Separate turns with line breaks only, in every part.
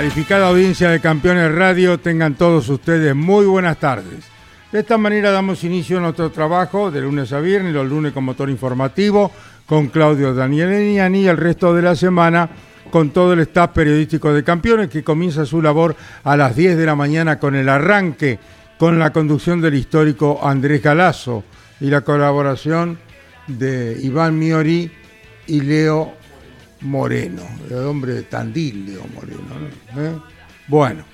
Calificada audiencia de Campeones Radio, tengan todos ustedes muy buenas tardes. De esta manera damos inicio a nuestro trabajo de lunes a viernes, los lunes con motor informativo, con Claudio Daniel Eniani y el resto de la semana con todo el staff periodístico de Campeones que comienza su labor a las 10 de la mañana con el arranque, con la conducción del histórico Andrés Galazo y la colaboración de Iván Miori y Leo Moreno, el hombre de Tandil, Leo Moreno. ¿no? ¿Eh? Bueno,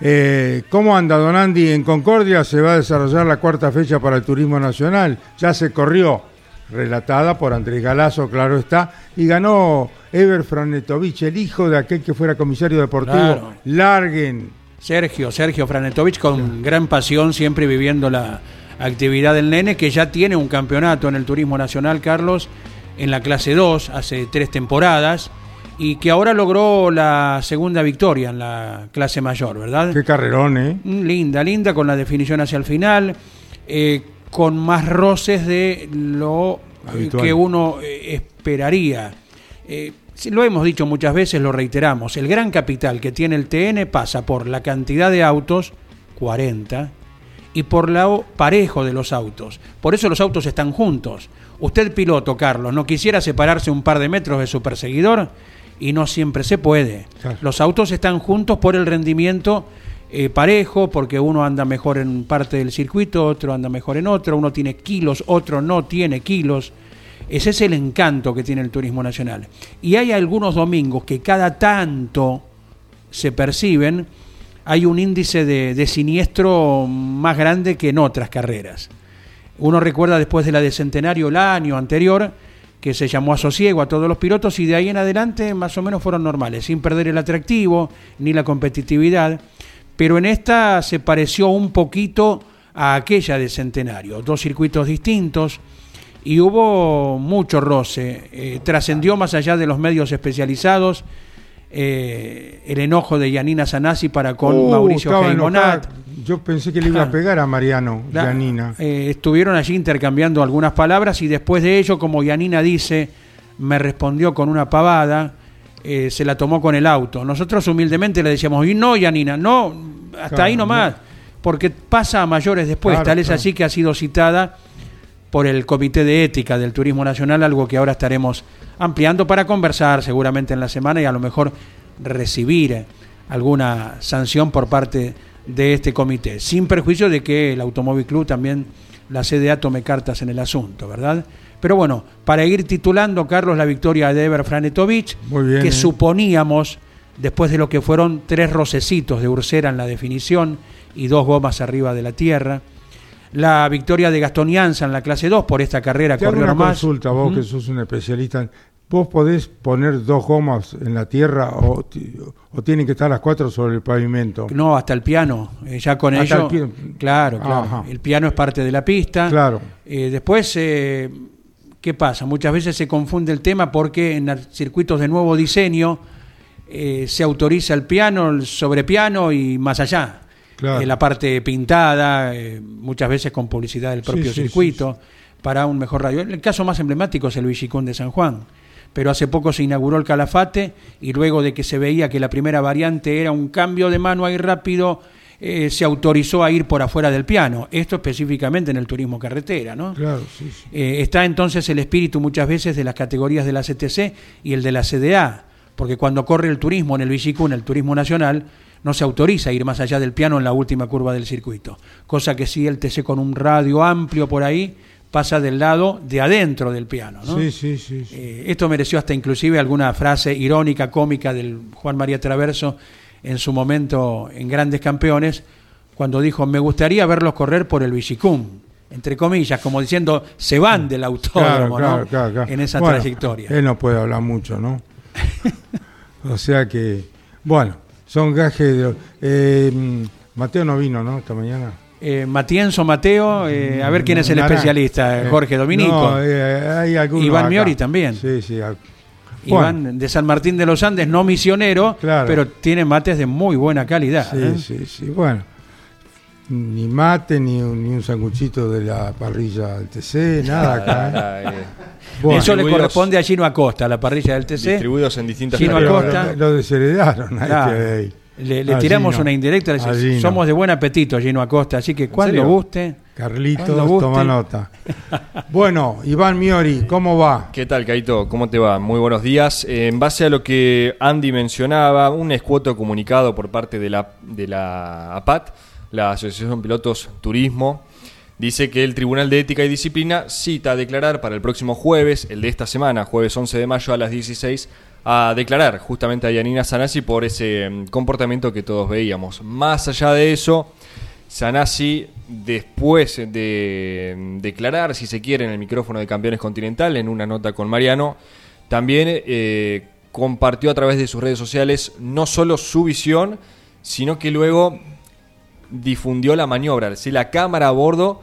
eh, ¿cómo anda Don Andy? En Concordia se va a desarrollar la cuarta fecha para el turismo nacional, ya se corrió, relatada por Andrés Galazo, claro está, y ganó Ever Franetovich, el hijo de aquel que fuera comisario deportivo.
Claro.
Larguen.
Sergio, Sergio Franetovich con gran pasión, siempre viviendo la actividad del nene, que ya tiene un campeonato en el turismo nacional, Carlos, en la clase 2, hace tres temporadas, y que ahora logró la segunda victoria en la clase mayor, ¿verdad?
Qué carrerón, ¿eh?
Mm, Linda, linda, con la definición hacia el final, eh, con más roces de lo
Habitual.
que uno eh, esperaría. Eh, si lo hemos dicho muchas veces, lo reiteramos, el gran capital que tiene el TN pasa por la cantidad de autos, 40, y por lo parejo de los autos. Por eso los autos están juntos. Usted, piloto, Carlos, no quisiera separarse un par de metros de su perseguidor y no siempre se puede.
Claro.
Los autos están juntos por el rendimiento eh, parejo, porque uno anda mejor en parte del circuito, otro anda mejor en otro, uno tiene kilos, otro no tiene kilos. Ese es el encanto que tiene el turismo nacional. Y hay algunos domingos que cada tanto se perciben, hay un índice de, de siniestro más grande que en otras carreras. Uno recuerda después de la de Centenario el año anterior, que se llamó a sosiego a todos los pilotos y de ahí en adelante más o menos fueron normales, sin perder el atractivo ni la competitividad. Pero en esta se pareció un poquito a aquella de Centenario, dos circuitos distintos y hubo mucho roce. Eh, trascendió más allá de los medios especializados eh, el enojo de Yanina Sanasi para con
Uh,
Mauricio
enojada. Yo pensé que le iba a pegar a Mariano,
La-
Yanina.
eh, estuvieron allí intercambiando algunas palabras y después de ello, como Yanina dice, me respondió con una pavada, eh, se la tomó con el auto. Nosotros humildemente le decíamos, y no, Yanina, no, hasta
Claro,
ahí nomás, porque pasa a mayores después.
Claro,
Tal es
claro.
así que ha sido citada por el Comité de Ética del Turismo Nacional, algo que ahora estaremos ampliando para conversar seguramente en la semana y a lo mejor recibir alguna sanción por parte de este comité, sin perjuicio de que el Automóvil Club también, la CDA, tome cartas en el asunto, ¿verdad? Pero bueno, para ir titulando, Carlos, la victoria de Ever Franetovich,
bien,
que
¿eh?
suponíamos, después de lo que fueron tres rocecitos de Ursera en la definición y dos gomas arriba de la tierra, la victoria de Gastón Yanza en la clase 2 por esta carrera
Te hago
corrió
una
nomás.
consulta, vos que sos un especialista. ¿Vos podés poner dos gomas en la tierra o, o tienen que estar las cuatro sobre el pavimento?
No, hasta el piano. eh, ya con
Hasta
ello.
el piano.
Claro, claro.
Ajá.
El piano es parte de la pista.
Claro.
Eh, después, eh, ¿qué pasa? Muchas veces se confunde el tema porque en circuitos de nuevo diseño eh, se autoriza el piano, el sobrepiano y más allá.
Claro.
Eh, la parte pintada, muchas veces con publicidad del
Sí,
propio
sí,
circuito, para un mejor radio. El caso más emblemático es el Villicún de San Juan. Pero hace poco se inauguró el Calafate y luego de que se veía que la primera variante era un cambio de mano ahí rápido, eh, se autorizó a ir por afuera del piano. Esto específicamente en el turismo carretera, ¿no?
Claro, sí, sí.
Eh, está entonces el espíritu muchas veces de las categorías de la CTC y el de la CDA, porque cuando corre el turismo en el Villicún, el turismo nacional, no se autoriza ir más allá del piano en la última curva del circuito. Cosa que si el TC con un radio amplio por ahí pasa del lado de adentro del piano. ¿no?
Sí, sí, sí. sí.
Eh, esto mereció hasta inclusive alguna frase irónica, cómica del Juan María Traverso en su momento en Grandes Campeones, cuando dijo, me gustaría verlos correr por el Villicum, entre comillas, como diciendo, se van del autódromo
Claro,
¿no?
claro, claro,
en esa
Bueno,
trayectoria.
Él no puede hablar mucho, ¿no? o sea que, bueno, son gajes de... eh, Mateo no vino, ¿no? Esta mañana.
Eh, Matienzo Mateo, eh, a ver quién es el
Naranja.
especialista,
Eh,
Jorge Dominico.
No, eh, hay
Iván
acá.
Miori también.
Sí, sí.
Iván de San Martín de los Andes, no misionero,
Claro.
pero tiene mates de muy buena calidad.
sí,
¿eh?
sí, sí. Bueno, ni mate, ni un, ni un sanguchito de la parrilla del TC, nada acá. ¿eh? Bueno,
Eso le corresponde a Gino Acosta, la parrilla del TC.
distribuidos en distintas
Gino. Acosta.
Lo, lo desheredaron a
Claro.
este de ahí.
Le, tiramos una indirecta, le decimos, somos de buen apetito, Gino Acosta, así que cuando guste.
Carlitos,
Cuando guste.
toma nota. Bueno, Iván Miori, ¿cómo va?
¿Qué tal, Caito? ¿Cómo te va? Muy buenos días. Eh, en base a lo que Andy mencionaba, un escueto comunicado por parte de la, de la APAT, la Asociación Pilotos Turismo, dice que el Tribunal de Ética y Disciplina cita a declarar para el próximo jueves, el de esta semana, jueves 11 de mayo a las 16, a declarar justamente a Yanina Sanasi por ese mm, comportamiento que todos veíamos. Más allá de eso, Sanasi, después de mm, declarar, si se quiere, en el micrófono de Campeones Continental, en una nota con Mariano, también eh, compartió a través de sus redes sociales no solo su visión, sino que luego difundió la maniobra, la cámara a bordo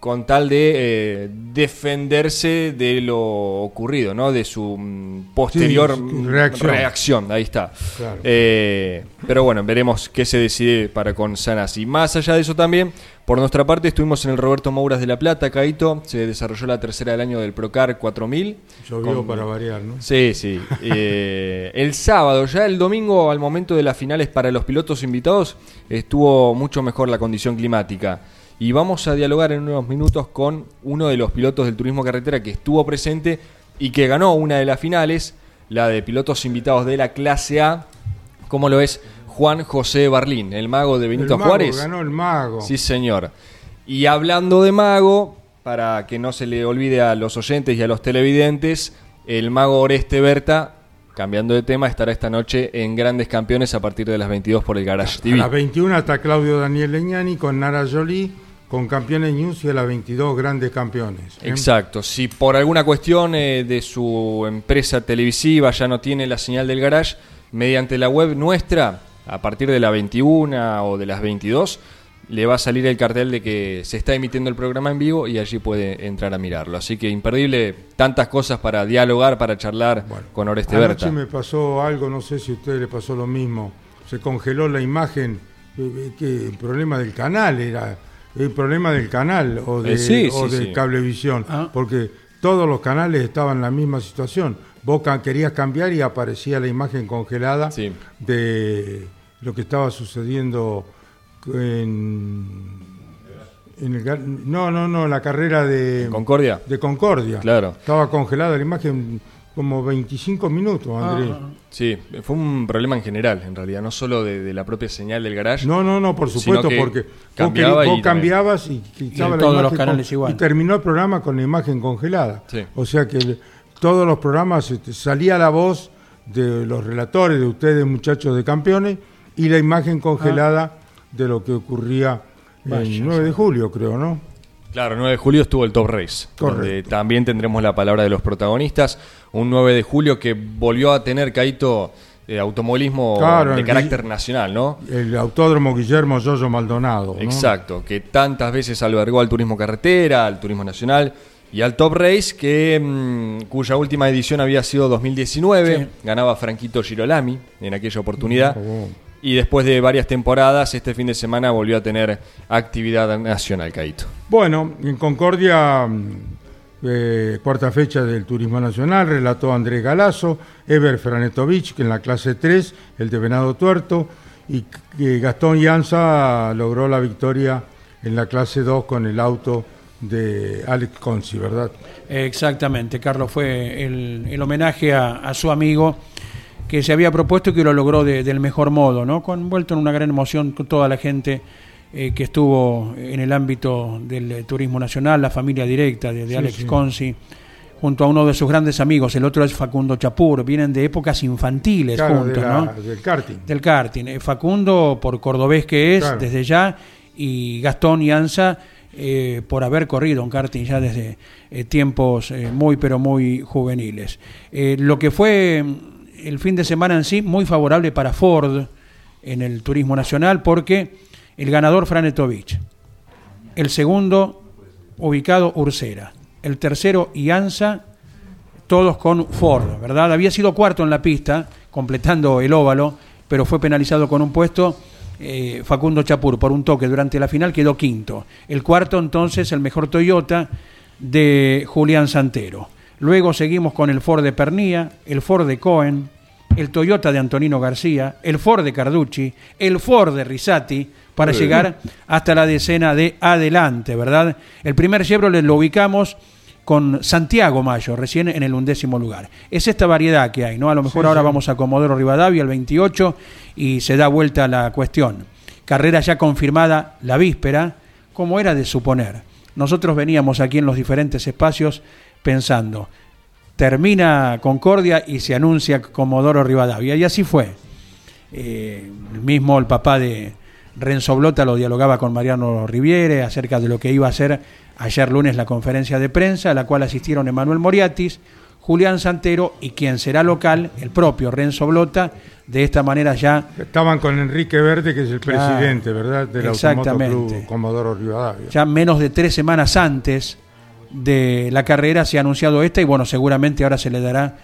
con tal de eh, defenderse de lo ocurrido, ¿no? De su mm, posterior
Sí,
mm,
reacción.
reacción, ahí está.
Claro.
Eh, pero bueno, veremos qué se decide para con Sanasi. Más allá de eso también, por nuestra parte estuvimos en el Roberto Mouras de La Plata, Caito, se desarrolló la tercera del año del Procar 4000.
Llovió
Con-
para variar, ¿no?
Sí, sí. Eh, el sábado, ya el domingo, al momento de las finales para los pilotos invitados, estuvo mucho mejor la condición climática. Y vamos a dialogar en unos minutos con uno de los pilotos del turismo carretera que estuvo presente y que ganó una de las finales, la de pilotos invitados de la clase A, como lo es Juan José Barlín, el mago de Benito
el mago,
Juárez.
ganó el mago.
Sí, señor. Y hablando de mago, para que no se le olvide a los oyentes y a los televidentes, el mago Oreste Berta, cambiando de tema, estará esta noche en Grandes Campeones a partir de las 22 por el Garage
A
TV.
las 21 está Claudio Daniel Leñani con Nara Jolie, con Campeones News y a las 22 grandes campeones. ¿eh?
Exacto. Si por alguna cuestión eh, de su empresa televisiva ya no tiene la señal del garage, mediante la web nuestra, a partir de la 21 o de las 22, le va a salir el cartel de que se está emitiendo el programa en vivo y allí puede entrar a mirarlo. Así que imperdible, tantas cosas para dialogar, para charlar con Oreste Berta.
me pasó algo, no sé si a usted le pasó lo mismo. Se congeló la imagen, eh, que el problema del canal era el problema del canal o de,
Eh, sí,
o
sí,
de
sí.
cablevisión,
Ah.
porque todos los canales estaban en la misma situación. Vos querías cambiar y aparecía la imagen congelada
Sí.
de lo que estaba sucediendo en, en el, no, no, no, la carrera de
Concordia.
de Concordia.
Claro.
Estaba congelada la imagen como 25 minutos, Andrés.
Ah,
Sí, fue un problema en general, en realidad, no solo de, de la propia señal del garage.
No, no, no, por supuesto,
que
porque vos,
cambiaba y
cambiabas y quitaba
Y
la
los
imagen
canales
con-
igual.
y terminó el programa con la imagen congelada.
Sí.
O sea que el- todos los programas este, salía la voz de los relatores, de ustedes muchachos de campeones, y la imagen congelada de lo que ocurría
Vaya,
el 9 de julio, creo, ¿no?
Claro, 9 de julio estuvo el Top Race,
Correcto.
donde también tendremos la palabra de los protagonistas. Un 9 de julio que volvió a tener, Caito, eh, automovilismo
Claro,
de carácter nacional, ¿no?
El autódromo Guillermo Yoyo Maldonado. ¿no?
Exacto, que tantas veces albergó al turismo carretera, al turismo nacional y al Top Race, que mm, cuya última edición había sido 2019.
Sí.
Ganaba Franquito Girolami en aquella oportunidad.
Oh.
Y después de varias temporadas, este fin de semana volvió a tener actividad nacional, Caito.
Bueno, en Concordia, mm, eh, cuarta fecha del Turismo Nacional, relató Andrés Galazo, Ever Franetovich, que en la clase 3, el de Venado Tuerto, y que Gastón Llanza logró la victoria en la clase 2 con el auto de Alex Conci, ¿verdad?
Exactamente, Carlos, fue el, el homenaje a, a su amigo que se había propuesto y que lo logró de- del mejor modo, ¿no? Con, envuelto en una gran emoción con toda la gente eh, que estuvo en el ámbito del eh, turismo nacional, la familia directa de, de
Sí,
Alex
sí.
Consi, junto a uno de sus grandes amigos, el otro es Facundo Chapur, vienen de épocas infantiles
Claro, de
juntos,
la-
¿no?
del karting.
Del karting. Eh, Facundo, por cordobés que es,
Claro.
desde ya, y Gastón y Anza, eh, por haber corrido un karting ya desde tiempos muy, pero muy juveniles. Lo que fue el fin de semana en sí, muy favorable para Ford en el turismo nacional, porque el ganador Franetovich, el segundo ubicado Ursera, el tercero Ianza, todos con Ford, ¿verdad? Había sido cuarto en la pista, completando el óvalo, pero fue penalizado con un puesto. eh, Facundo Chapur por un toque durante la final quedó quinto. El cuarto entonces el mejor Toyota de Julián Santero. Luego seguimos con el Ford de Pernía, el Ford de Cohen, el Toyota de Antonino García, el Ford de Carducci, el Ford de Risati, para
Sí.
llegar hasta la decena de adelante, ¿verdad? El primer Chevrolet lo ubicamos con Santiago Mayo, recién en el undécimo lugar. Es esta variedad que hay, ¿no? A lo mejor
Sí,
ahora
sí.
vamos a Comodoro Rivadavia, el 28, y se da vuelta la cuestión. Carrera ya confirmada la víspera, como era de suponer. Nosotros veníamos aquí en los diferentes espacios pensando, termina Concordia y se anuncia Comodoro Rivadavia, y así fue. Eh, el mismo el papá de Renzo Blota lo dialogaba con Mariano Riviere acerca de lo que iba a ser ayer lunes la conferencia de prensa, a la cual asistieron Emanuel Moriatis, Julián Santero y quien será local, el propio Renzo Blota, de esta manera ya
Estaban con Enrique Verde, que es el presidente, ¿verdad? Del. Automoto Club Comodoro Rivadavia.
ya menos de tres semanas antes de la carrera se ha anunciado esta y bueno, seguramente ahora se le dará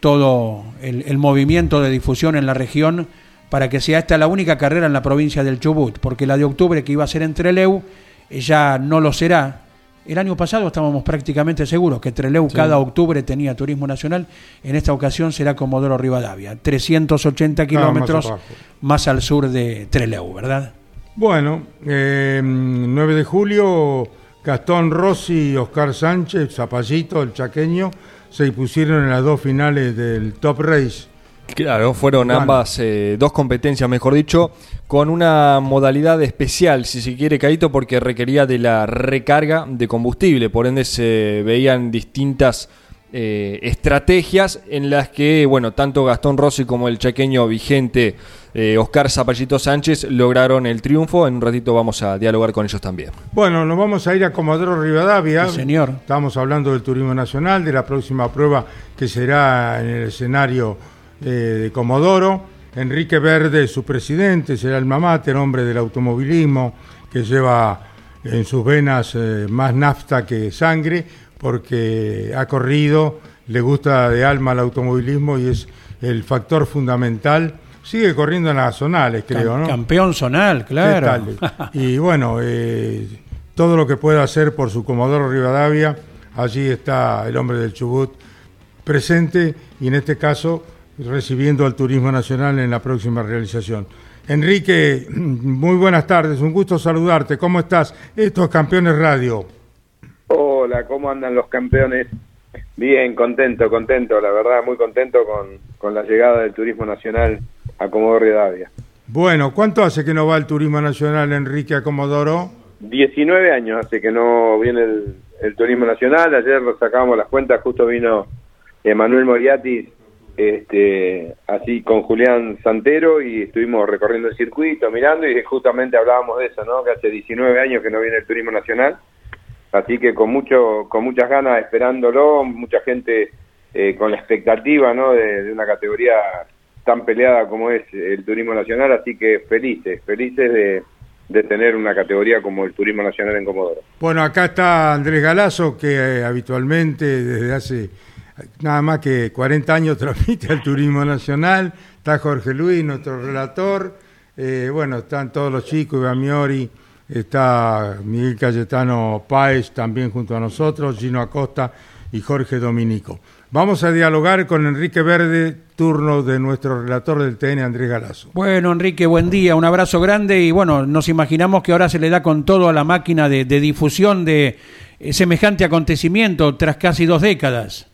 todo el, el movimiento de difusión en la región para que sea esta la única carrera en la provincia del Chubut, porque la de octubre que iba a ser en Treleu eh, ya no lo será. El año pasado estábamos prácticamente seguros que Treleu cada octubre tenía turismo nacional, en esta ocasión será Comodoro Rivadavia, 380
Claro, más
kilómetros más al sur de Treleu, ¿verdad?
Bueno, eh, 9 de julio, Gastón Rossi y Oscar Sánchez, Zapallito, el chaqueño, se impusieron en las dos finales del Top Race.
Claro, fueron ambas eh, dos competencias, mejor dicho, con una modalidad especial, si se quiere, Caito, porque requería de la recarga de combustible. Por ende, se veían distintas eh, estrategias en las que, bueno, tanto Gastón Rossi como el chaqueño vigente eh, Oscar Zapallito Sánchez lograron el triunfo. En un ratito vamos a dialogar con ellos también.
Bueno, nos vamos a ir a Comodoro Rivadavia.
Sí, señor.
Estamos hablando del turismo nacional, de la próxima prueba que será en el escenario eh, de Comodoro. Enrique Verde, su presidente, será el mamáter, hombre del automovilismo, que lleva en sus venas eh, más nafta que sangre, porque ha corrido, le gusta de alma el automovilismo y es el factor fundamental. Sigue corriendo en las zonales, creo, ¿no?
Campeón zonal, claro.
Y bueno, eh, todo lo que pueda hacer por su Comodoro Rivadavia, allí está el hombre del Chubut presente y en este caso recibiendo al Turismo Nacional en la próxima realización. Enrique, muy buenas tardes, un gusto saludarte. ¿Cómo estás? Esto es Campeones Radio.
Hola, ¿cómo andan los campeones? Bien, contento, contento, la verdad, muy contento con, con la llegada del turismo nacional a Comodoro Rivadavia.
Bueno, ¿cuánto hace que no va el Turismo Nacional, Enrique, a Comodoro?
19 años hace que no viene el, el turismo nacional, ayer lo sacábamos las cuentas, justo vino Emanuel Moriatis, este, así con Julián Santero y estuvimos recorriendo el circuito, mirando y justamente hablábamos de eso, ¿no? Que hace 19 años que no viene el turismo nacional, así que con mucho, con muchas ganas esperándolo, mucha gente eh, con la expectativa, ¿no? De, una categoría tan peleada como es el turismo nacional, así que felices, felices de, tener una categoría como el turismo nacional en Comodoro.
Bueno, acá está Andrés Galazo, que eh, habitualmente desde hace nada más que 40 años transmite al Turismo Nacional. Está Jorge Luis, nuestro relator. Eh, bueno, están todos los chicos, Iván Miori, está Miguel Cayetano Páez también junto a nosotros, Gino Acosta y Jorge Dominico. Vamos a dialogar con Enrique Verde, turno de nuestro relator del TN, Andrés Galazo.
Bueno, Enrique, buen día, un abrazo grande y bueno, nos imaginamos que ahora se le da con todo a la máquina de, de difusión de eh, semejante acontecimiento tras casi dos décadas.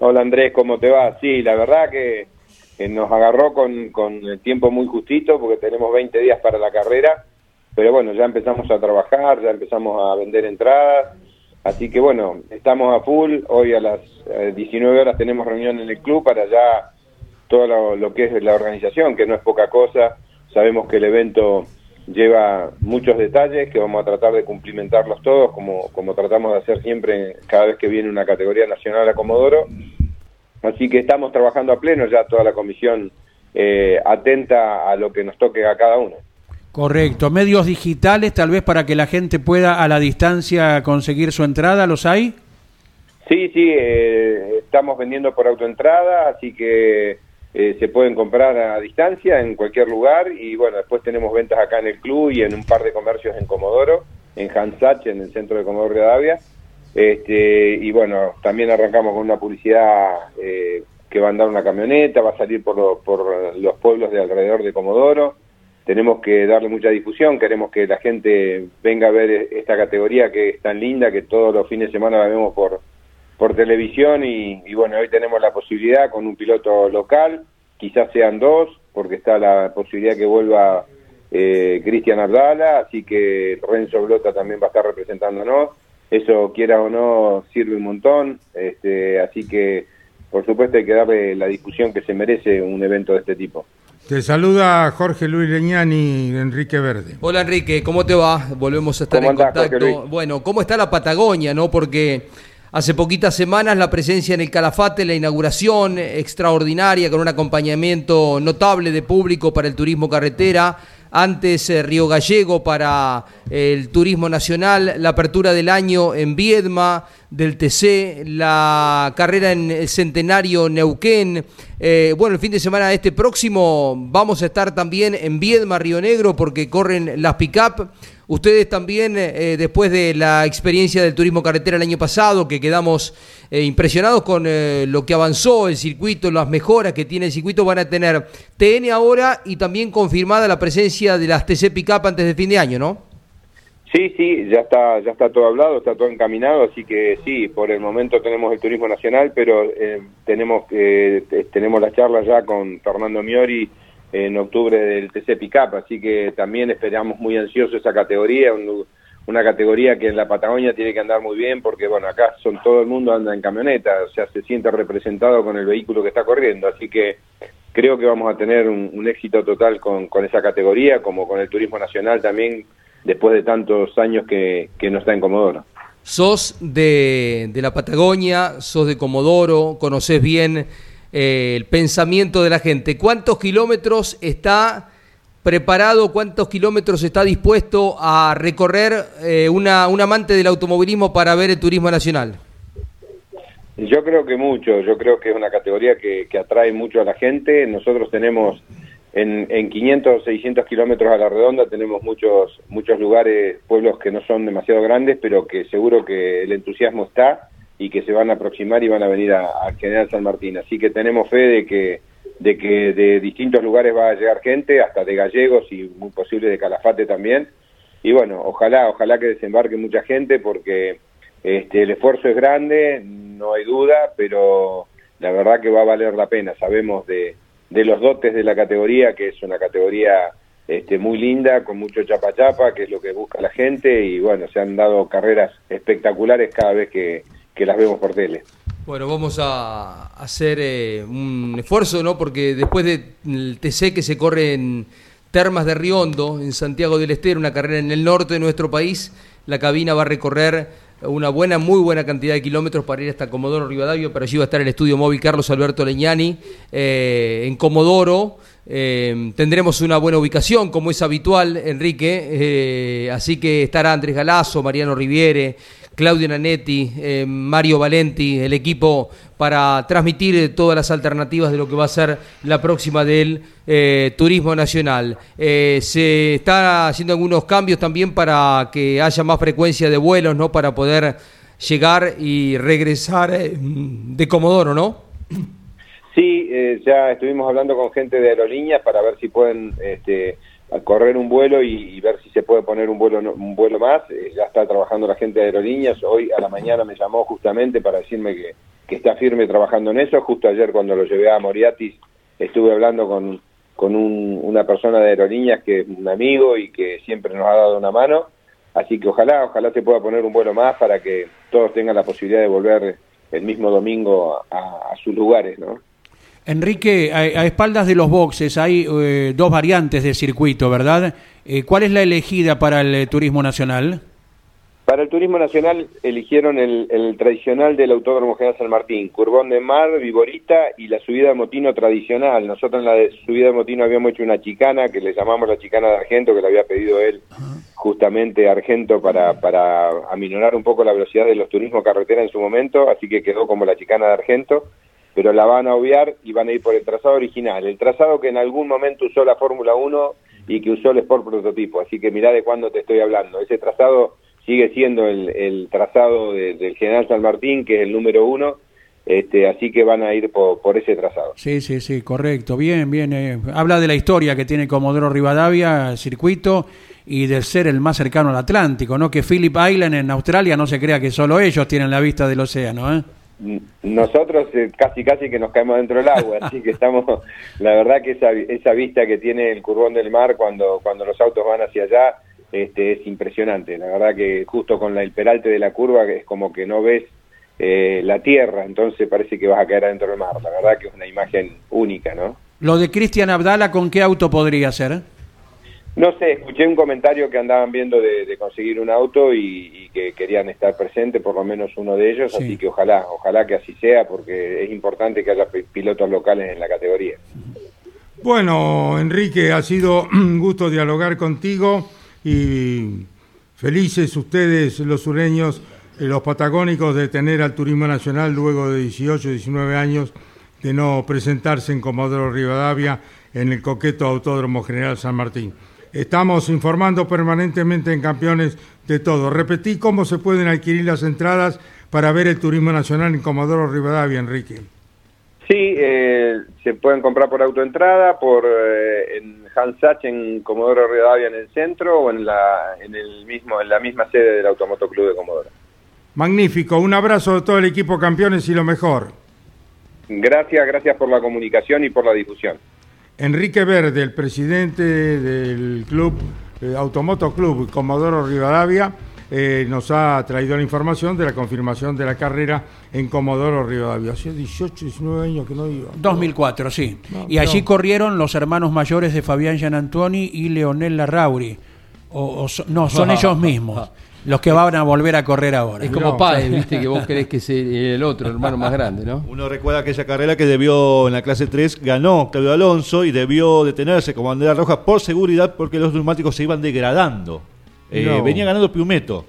Hola Andrés, ¿cómo te va? Sí, la verdad que eh, nos agarró con, con el tiempo muy justito porque tenemos 20 días para la carrera, pero bueno, ya empezamos a trabajar, ya empezamos a vender entradas, así que bueno, estamos a full, hoy a las 19 horas tenemos reunión en el club para ya todo lo, lo que es la organización, que no es poca cosa, sabemos que el evento lleva muchos detalles que vamos a tratar de cumplimentarlos todos, como, como tratamos de hacer siempre cada vez que viene una categoría nacional a Comodoro. Así que estamos trabajando a pleno ya toda la comisión eh, atenta a lo que nos toque a cada uno.
Correcto. Medios digitales, tal vez para que la gente pueda a la distancia conseguir su entrada, ¿los hay?
Sí, sí, eh, estamos vendiendo por autoentrada, así que eh, se pueden comprar a distancia en cualquier lugar y bueno, después tenemos ventas acá en el club y en un par de comercios en Comodoro, en Hansach, en el centro de Comodoro Rivadavia. Este, y bueno, también arrancamos con una publicidad eh, que va a andar una camioneta, va a salir por, por los pueblos de alrededor de Comodoro. Tenemos que darle mucha difusión, queremos que la gente venga a ver esta categoría que es tan linda, que todos los fines de semana la vemos por, por televisión y, bueno, hoy tenemos la posibilidad con un piloto local, quizás sean dos, porque está la posibilidad que vuelva eh, Cristian Abdala, así que Renzo Blota también va a estar representándonos, eso quiera o no sirve un montón, este, así que por supuesto hay que darle la discusión que se merece un evento de este tipo.
Te saluda Jorge Luis Leñani y Enrique Verde.
Hola Enrique, ¿cómo te va? Volvemos a estar en contacto. Bueno, ¿cómo está la Patagonia, no? Porque Hace poquitas semanas la presencia en el Calafate, la inauguración extraordinaria con un acompañamiento notable de público para el turismo carretera. Antes eh, Río Gallego para eh, el turismo nacional, la apertura del año en Viedma, del TC, la carrera en el Centenario Neuquén. Eh, bueno, el fin de semana este próximo vamos a estar también en Viedma, Río Negro, porque corren las pick-up. Ustedes también, eh, después de la experiencia del turismo carretera el año pasado, que quedamos eh, impresionados con eh, lo que avanzó el circuito, las mejoras que tiene el circuito, van a tener TN ahora y también confirmada la presencia de las TC Pickup antes del fin de año, ¿no?
Sí, sí, ya está, ya está todo hablado, está todo encaminado, así que sí, por el momento tenemos el turismo nacional, pero tenemos tenemos la charla ya con Fernando Miori en octubre del TC Pickup, así que también esperamos muy ansioso esa categoría, una categoría que en la Patagonia tiene que andar muy bien porque bueno, acá son todo el mundo anda en camioneta, o sea, se siente representado con el vehículo que está corriendo, así que creo que vamos a tener un, éxito total con, con, esa categoría, como con el turismo nacional también, después de tantos años que, que no está en Comodoro.
Sos de, de la Patagonia, sos de Comodoro, conoces bien eh, el pensamiento de la gente. ¿Cuántos kilómetros está preparado, cuántos kilómetros está dispuesto a recorrer eh, una, un amante del automovilismo para ver el turismo nacional?
Yo creo que mucho, yo creo que es una categoría que, atrae mucho a la gente. Nosotros tenemos en, en 500 o 600 kilómetros a la redonda, tenemos muchos, muchos lugares, pueblos que no son demasiado grandes, pero que seguro que el entusiasmo está y que se van a aproximar y van a venir a, General San Martín. Así que tenemos fe de que, de que de distintos lugares va a llegar gente, hasta de gallegos y muy posible de Calafate también. Y bueno, ojalá, ojalá que desembarque mucha gente porque este, el esfuerzo es grande, no hay duda, pero la verdad que va a valer la pena. Sabemos de, de los dotes de la categoría, que es una categoría este, muy linda, con mucho chapa chapa, que es lo que busca la gente, y bueno, se han dado carreras espectaculares cada vez que, que las vemos por tele.
Bueno, vamos a hacer eh, un esfuerzo, ¿no? Porque después del TC que se corre en Termas de Riondo, en Santiago del Estero, una carrera en el norte de nuestro país, la cabina va a recorrer una buena, muy buena cantidad de kilómetros para ir hasta Comodoro Rivadavia, pero allí va a estar el estudio móvil Carlos Alberto Leñani eh, en Comodoro. Eh, tendremos una buena ubicación, como es habitual, Enrique, así que estará Andrés Galazo, Mariano Riviere, Claudio Nanetti, eh, Mario Valenti, el equipo para transmitir todas las alternativas de lo que va a ser la próxima del eh, Turismo Nacional. Eh, se está haciendo algunos cambios también para que haya más frecuencia de vuelos, ¿no? Para poder llegar y regresar de Comodoro, ¿no?
Sí, ya estuvimos hablando con gente de aerolíneas para ver si pueden este, a correr un vuelo y, ver si se puede poner un vuelo un vuelo más. Eh, ya está trabajando la gente de aerolíneas. Hoy a la mañana me llamó justamente para decirme que, está firme trabajando en eso. Justo ayer cuando lo llevé a Moriatis estuve hablando con, con un- una persona de aerolíneas que es un amigo y que siempre nos ha dado una mano, así que ojalá, ojalá se pueda poner un vuelo más para que todos tengan la posibilidad de volver el mismo domingo a sus lugares, ¿no?
Enrique, a, espaldas de los boxes hay eh, dos variantes de circuito, ¿verdad? Eh, ¿Cuál es la elegida para el eh, turismo nacional?
Para el turismo nacional eligieron el, el tradicional del Autódromo General San Martín, Curbón de Mar, Viborita y la subida de Motino tradicional. Nosotros en la de subida de Motino habíamos hecho una chicana que le llamamos la chicana de Argento, que le había pedido él justamente Argento para, para aminorar un poco la velocidad de los turismos carretera en su momento, así que quedó como la chicana de Argento, pero la van a obviar y van a ir por el trazado original, el trazado que en algún momento usó la Fórmula 1 y que usó el Sport Prototipo, así que mirá de cuándo te estoy hablando. Ese trazado sigue siendo el, el trazado de- del General San Martín, que es el número uno, este, así que van a ir por, por ese trazado.
Sí, sí, sí, correcto. Bien, bien. eh, habla de la historia que tiene Comodoro Rivadavia, circuito, y de ser el más cercano al Atlántico, ¿no? Que Phillip Island en Australia no se crea que solo ellos tienen la vista del océano, ¿eh?
Nosotros eh, casi casi que nos caemos dentro del agua, así que estamos, la verdad que esa, esa vista que tiene el curvón del mar cuando, cuando los autos van hacia allá este, es impresionante, la verdad que justo con la- el peralte de la curva es como que no ves eh, la tierra, entonces parece que vas a caer adentro del mar, la verdad que es una imagen única, ¿no?
Lo de Cristian Abdala, ¿con qué auto podría ser?
No sé, escuché un comentario que andaban viendo de, de conseguir un auto y, y que querían estar presente, por lo menos uno de ellos,
Sí.
así que ojalá, ojalá que así sea, porque es importante que haya pi- pilotos locales en la categoría.
Bueno, Enrique, ha sido un gusto dialogar contigo y felices ustedes, los sureños, eh, los patagónicos, de tener al turismo nacional luego de 18, 19 años de no presentarse en Comodoro Rivadavia en el coqueto Autódromo General San Martín. Estamos informando permanentemente en campeones de todo. Repetí cómo se pueden adquirir las entradas para ver el turismo nacional en Comodoro Rivadavia, Enrique.
Sí, eh, se pueden comprar por autoentrada, por eh, en Hansach en Comodoro Rivadavia en el centro o en la en el mismo en la misma sede del Automoto Club de Comodoro.
Magnífico, un abrazo de todo el equipo campeones y lo mejor.
Gracias, gracias por la comunicación y por la difusión.
Enrique Verde, el presidente del club eh, Automoto Club Comodoro Rivadavia, eh, nos ha traído la información de la confirmación de la carrera en Comodoro Rivadavia. Hace 18, 19 años que no iba.
2004, sí.
No,
y allí
no.
corrieron los hermanos mayores de Fabián Gianantoni y Leonel Larrauri. O, no, son ellos mismos los que van a volver a correr ahora.
Es como Páez, viste, que vos crees que es el otro, el hermano más grande, ¿no?
Uno recuerda aquella carrera que debió en la clase 3, ganó Claudio Alonso y debió detenerse como bandera roja por seguridad porque los neumáticos se iban degradando. Eh,
No.
Venía ganando Piumeto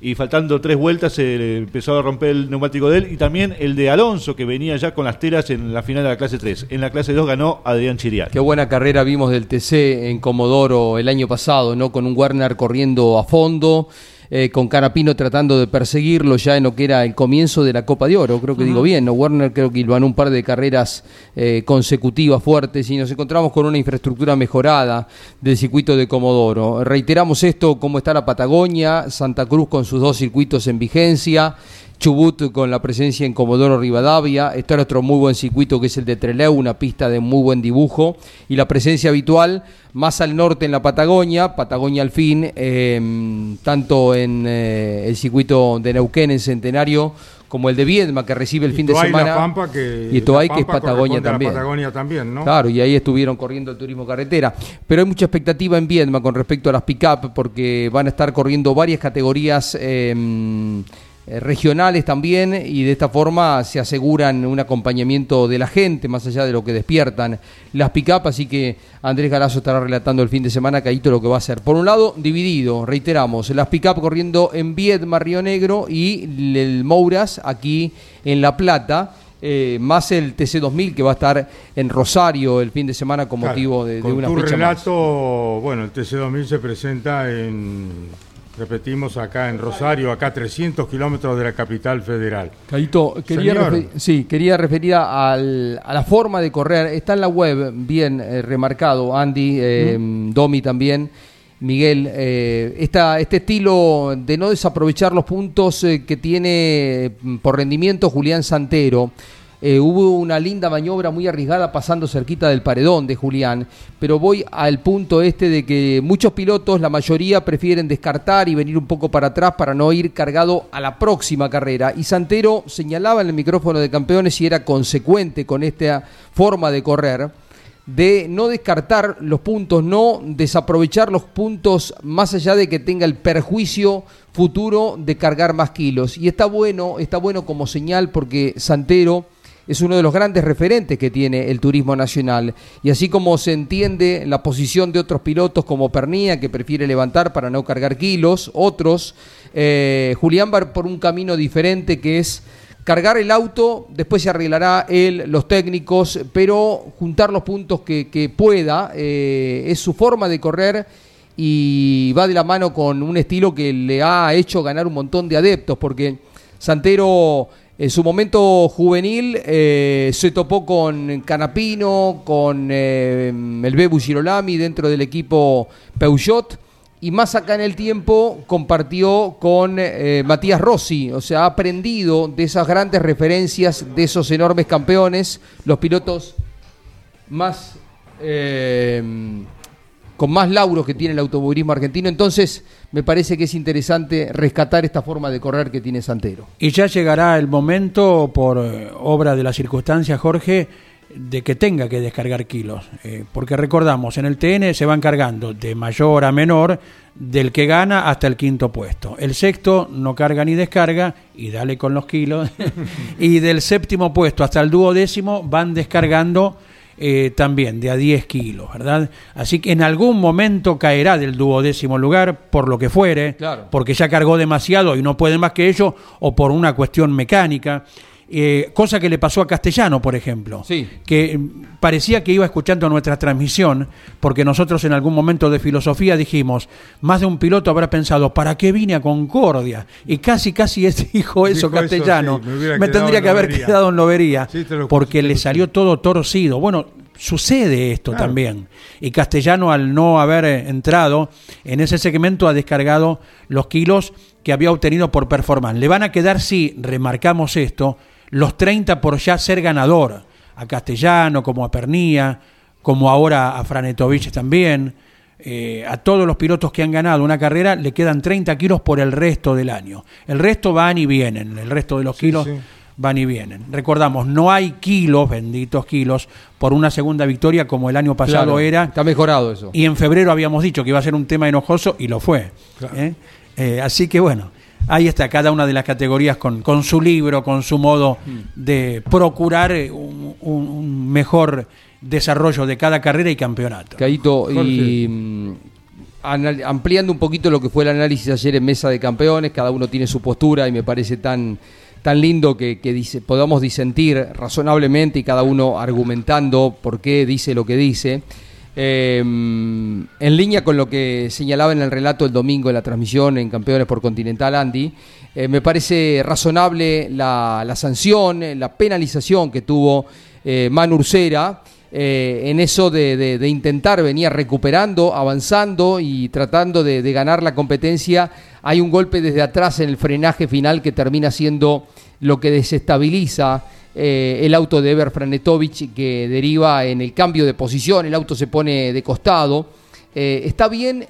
y faltando tres vueltas se empezó a romper el neumático de él y también el de Alonso que venía ya con las telas en la final de la clase 3. En la clase 2 ganó Adrián Chirial.
Qué buena carrera vimos del TC en Comodoro el año pasado, ¿no? Con un Werner corriendo a fondo, eh, con Canapino tratando de perseguirlo ya en lo que era el comienzo de la Copa de Oro, creo que digo bien, ¿no? Werner creo que ganó un par de carreras eh, consecutivas fuertes y nos encontramos con una infraestructura mejorada del circuito de Comodoro. Reiteramos esto, cómo está la Patagonia, Santa Cruz con sus dos circuitos en vigencia, Chubut con la presencia en Comodoro Rivadavia, está nuestro muy buen circuito que es el de Trelew, una pista de muy buen dibujo, y la presencia habitual más al norte en la Patagonia, Patagonia al fin, eh, tanto en eh, el circuito de Neuquén en Centenario como el de Viedma que recibe el
Y
fin de
Toay, La
semana.
Pampa, que,
y Toay que es Patagonia
la
también.
Patagonia también, ¿no?
Claro, y ahí estuvieron corriendo el turismo carretera. Pero hay mucha expectativa en Viedma con respecto a las pick-up, porque van a estar corriendo varias categorías eh, eh, regionales también, y de esta forma se aseguran un acompañamiento de la gente, más allá de lo que despiertan las pick-up. Así que Andrés Galazo estará relatando el fin de semana Caíto lo que va a hacer. Por un lado, dividido, reiteramos, las pick-up corriendo en Viedma, Río Negro, y el Mouras aquí en La Plata. eh, más el TC2000 que va a estar en Rosario el fin de semana con
Claro,
motivo de, de
con
una
tu
fecha más.
relato, bueno, el TC2000 se presenta en, repetimos, acá en Rosario, acá a 300 kilómetros de la capital federal.
Caito, quería, refer- sí, quería referir al- a la forma de correr. Está en la web, bien eh, remarcado, Andy, eh, Domi también, Miguel. eh, esta, este estilo de no desaprovechar los puntos eh, que tiene por rendimiento Julián Santero. Eh, hubo una linda maniobra muy arriesgada pasando cerquita del paredón de Julián, pero voy al punto este de que muchos pilotos, la mayoría, prefieren descartar y venir un poco para atrás para no ir cargado a la próxima carrera. Y Santero señalaba en el micrófono de campeones y era consecuente con esta forma de correr de no descartar los puntos, no desaprovechar los puntos más allá de que tenga el perjuicio futuro de cargar más kilos. Y está bueno, está bueno como señal porque Santero es uno de los grandes referentes que tiene el turismo nacional. Y así como se entiende la posición de otros pilotos como Pernía, que prefiere levantar para no cargar kilos, otros, eh, Julián va por un camino diferente que es cargar el auto, después se arreglará él, los técnicos, pero juntar los puntos que, pueda, eh, es su forma de correr y va de la mano con un estilo que le ha hecho ganar un montón de adeptos, porque Santero en su momento juvenil eh, se topó con Canapino, con eh, el Bebu Girolami dentro del equipo Peugeot. Y más acá en el tiempo compartió con eh, Matías Rossi, o sea, ha aprendido de esas grandes referencias, de esos enormes campeones, los pilotos más con más lauros que tiene el automovilismo argentino. Entonces, me parece que es interesante rescatar esta forma de correr que tiene Santero.
Y ya llegará el momento, por eh, obra de la circunstancia, Jorge, de que tenga que descargar kilos. Eh, porque recordamos, en el TN se van cargando de mayor a menor, del que gana hasta el quinto puesto. El sexto no carga ni descarga, y dale con los kilos. y del séptimo puesto hasta el duodécimo van descargando eh, también de a 10 kilos, ¿verdad? Así que en algún momento caerá del duodécimo lugar, por lo que fuere, porque ya cargó demasiado y no puede más que ello, o por una cuestión mecánica. Eh, cosa que le pasó a Castellano, por ejemplo, que mm, parecía que iba escuchando nuestra transmisión, porque nosotros en algún momento de filosofía dijimos, más de un piloto habrá pensado, ¿para qué vine a Concordia? Y casi, casi dijo eso Castellano, me, tendría que haber quedado en Lobería, porque le salió todo torcido. Bueno, sucede esto también. Y Castellano, al no haber eh, entrado en ese segmento, ha descargado los kilos que había obtenido por performance. Le van a quedar, si remarcamos esto, los 30 por ya ser ganador, a Castellano, como a Pernía, como ahora a Franetovich también. Eh, a todos los pilotos que han ganado una carrera le quedan 30 kilos por el resto del año. El resto van y vienen, el resto de los kilos van y vienen. Recordamos, no hay kilos, benditos kilos, por una segunda victoria como el año pasado era.
Está mejorado eso.
Y en febrero habíamos dicho que iba a ser un tema enojoso y lo fue. ¿eh? Eh, así que bueno, Ahí está cada una de las categorías con, con su libro, con su modo de procurar eh, un, mejor desarrollo de cada carrera y campeonato.
Caíto, y mm, ampliando un poquito lo que fue el análisis ayer en Mesa de Campeones, cada uno tiene su postura y me parece tan, tan lindo que, dice, podamos disentir razonablemente y cada uno argumentando por qué dice lo que dice. Em, en línea con lo que señalaba en el relato el domingo en la transmisión en Campeones por Continental, Andy, eh, me parece razonable la, sanción, la penalización que tuvo eh, Manu Ursera eh, en eso de, intentar venir recuperando, avanzando y tratando de ganar la competencia. Hay un golpe desde atrás en el frenaje final que termina siendo lo que desestabiliza eh, el auto de Eber Franetovich que deriva en el cambio de posición, el auto se pone de costado. Eh, está bien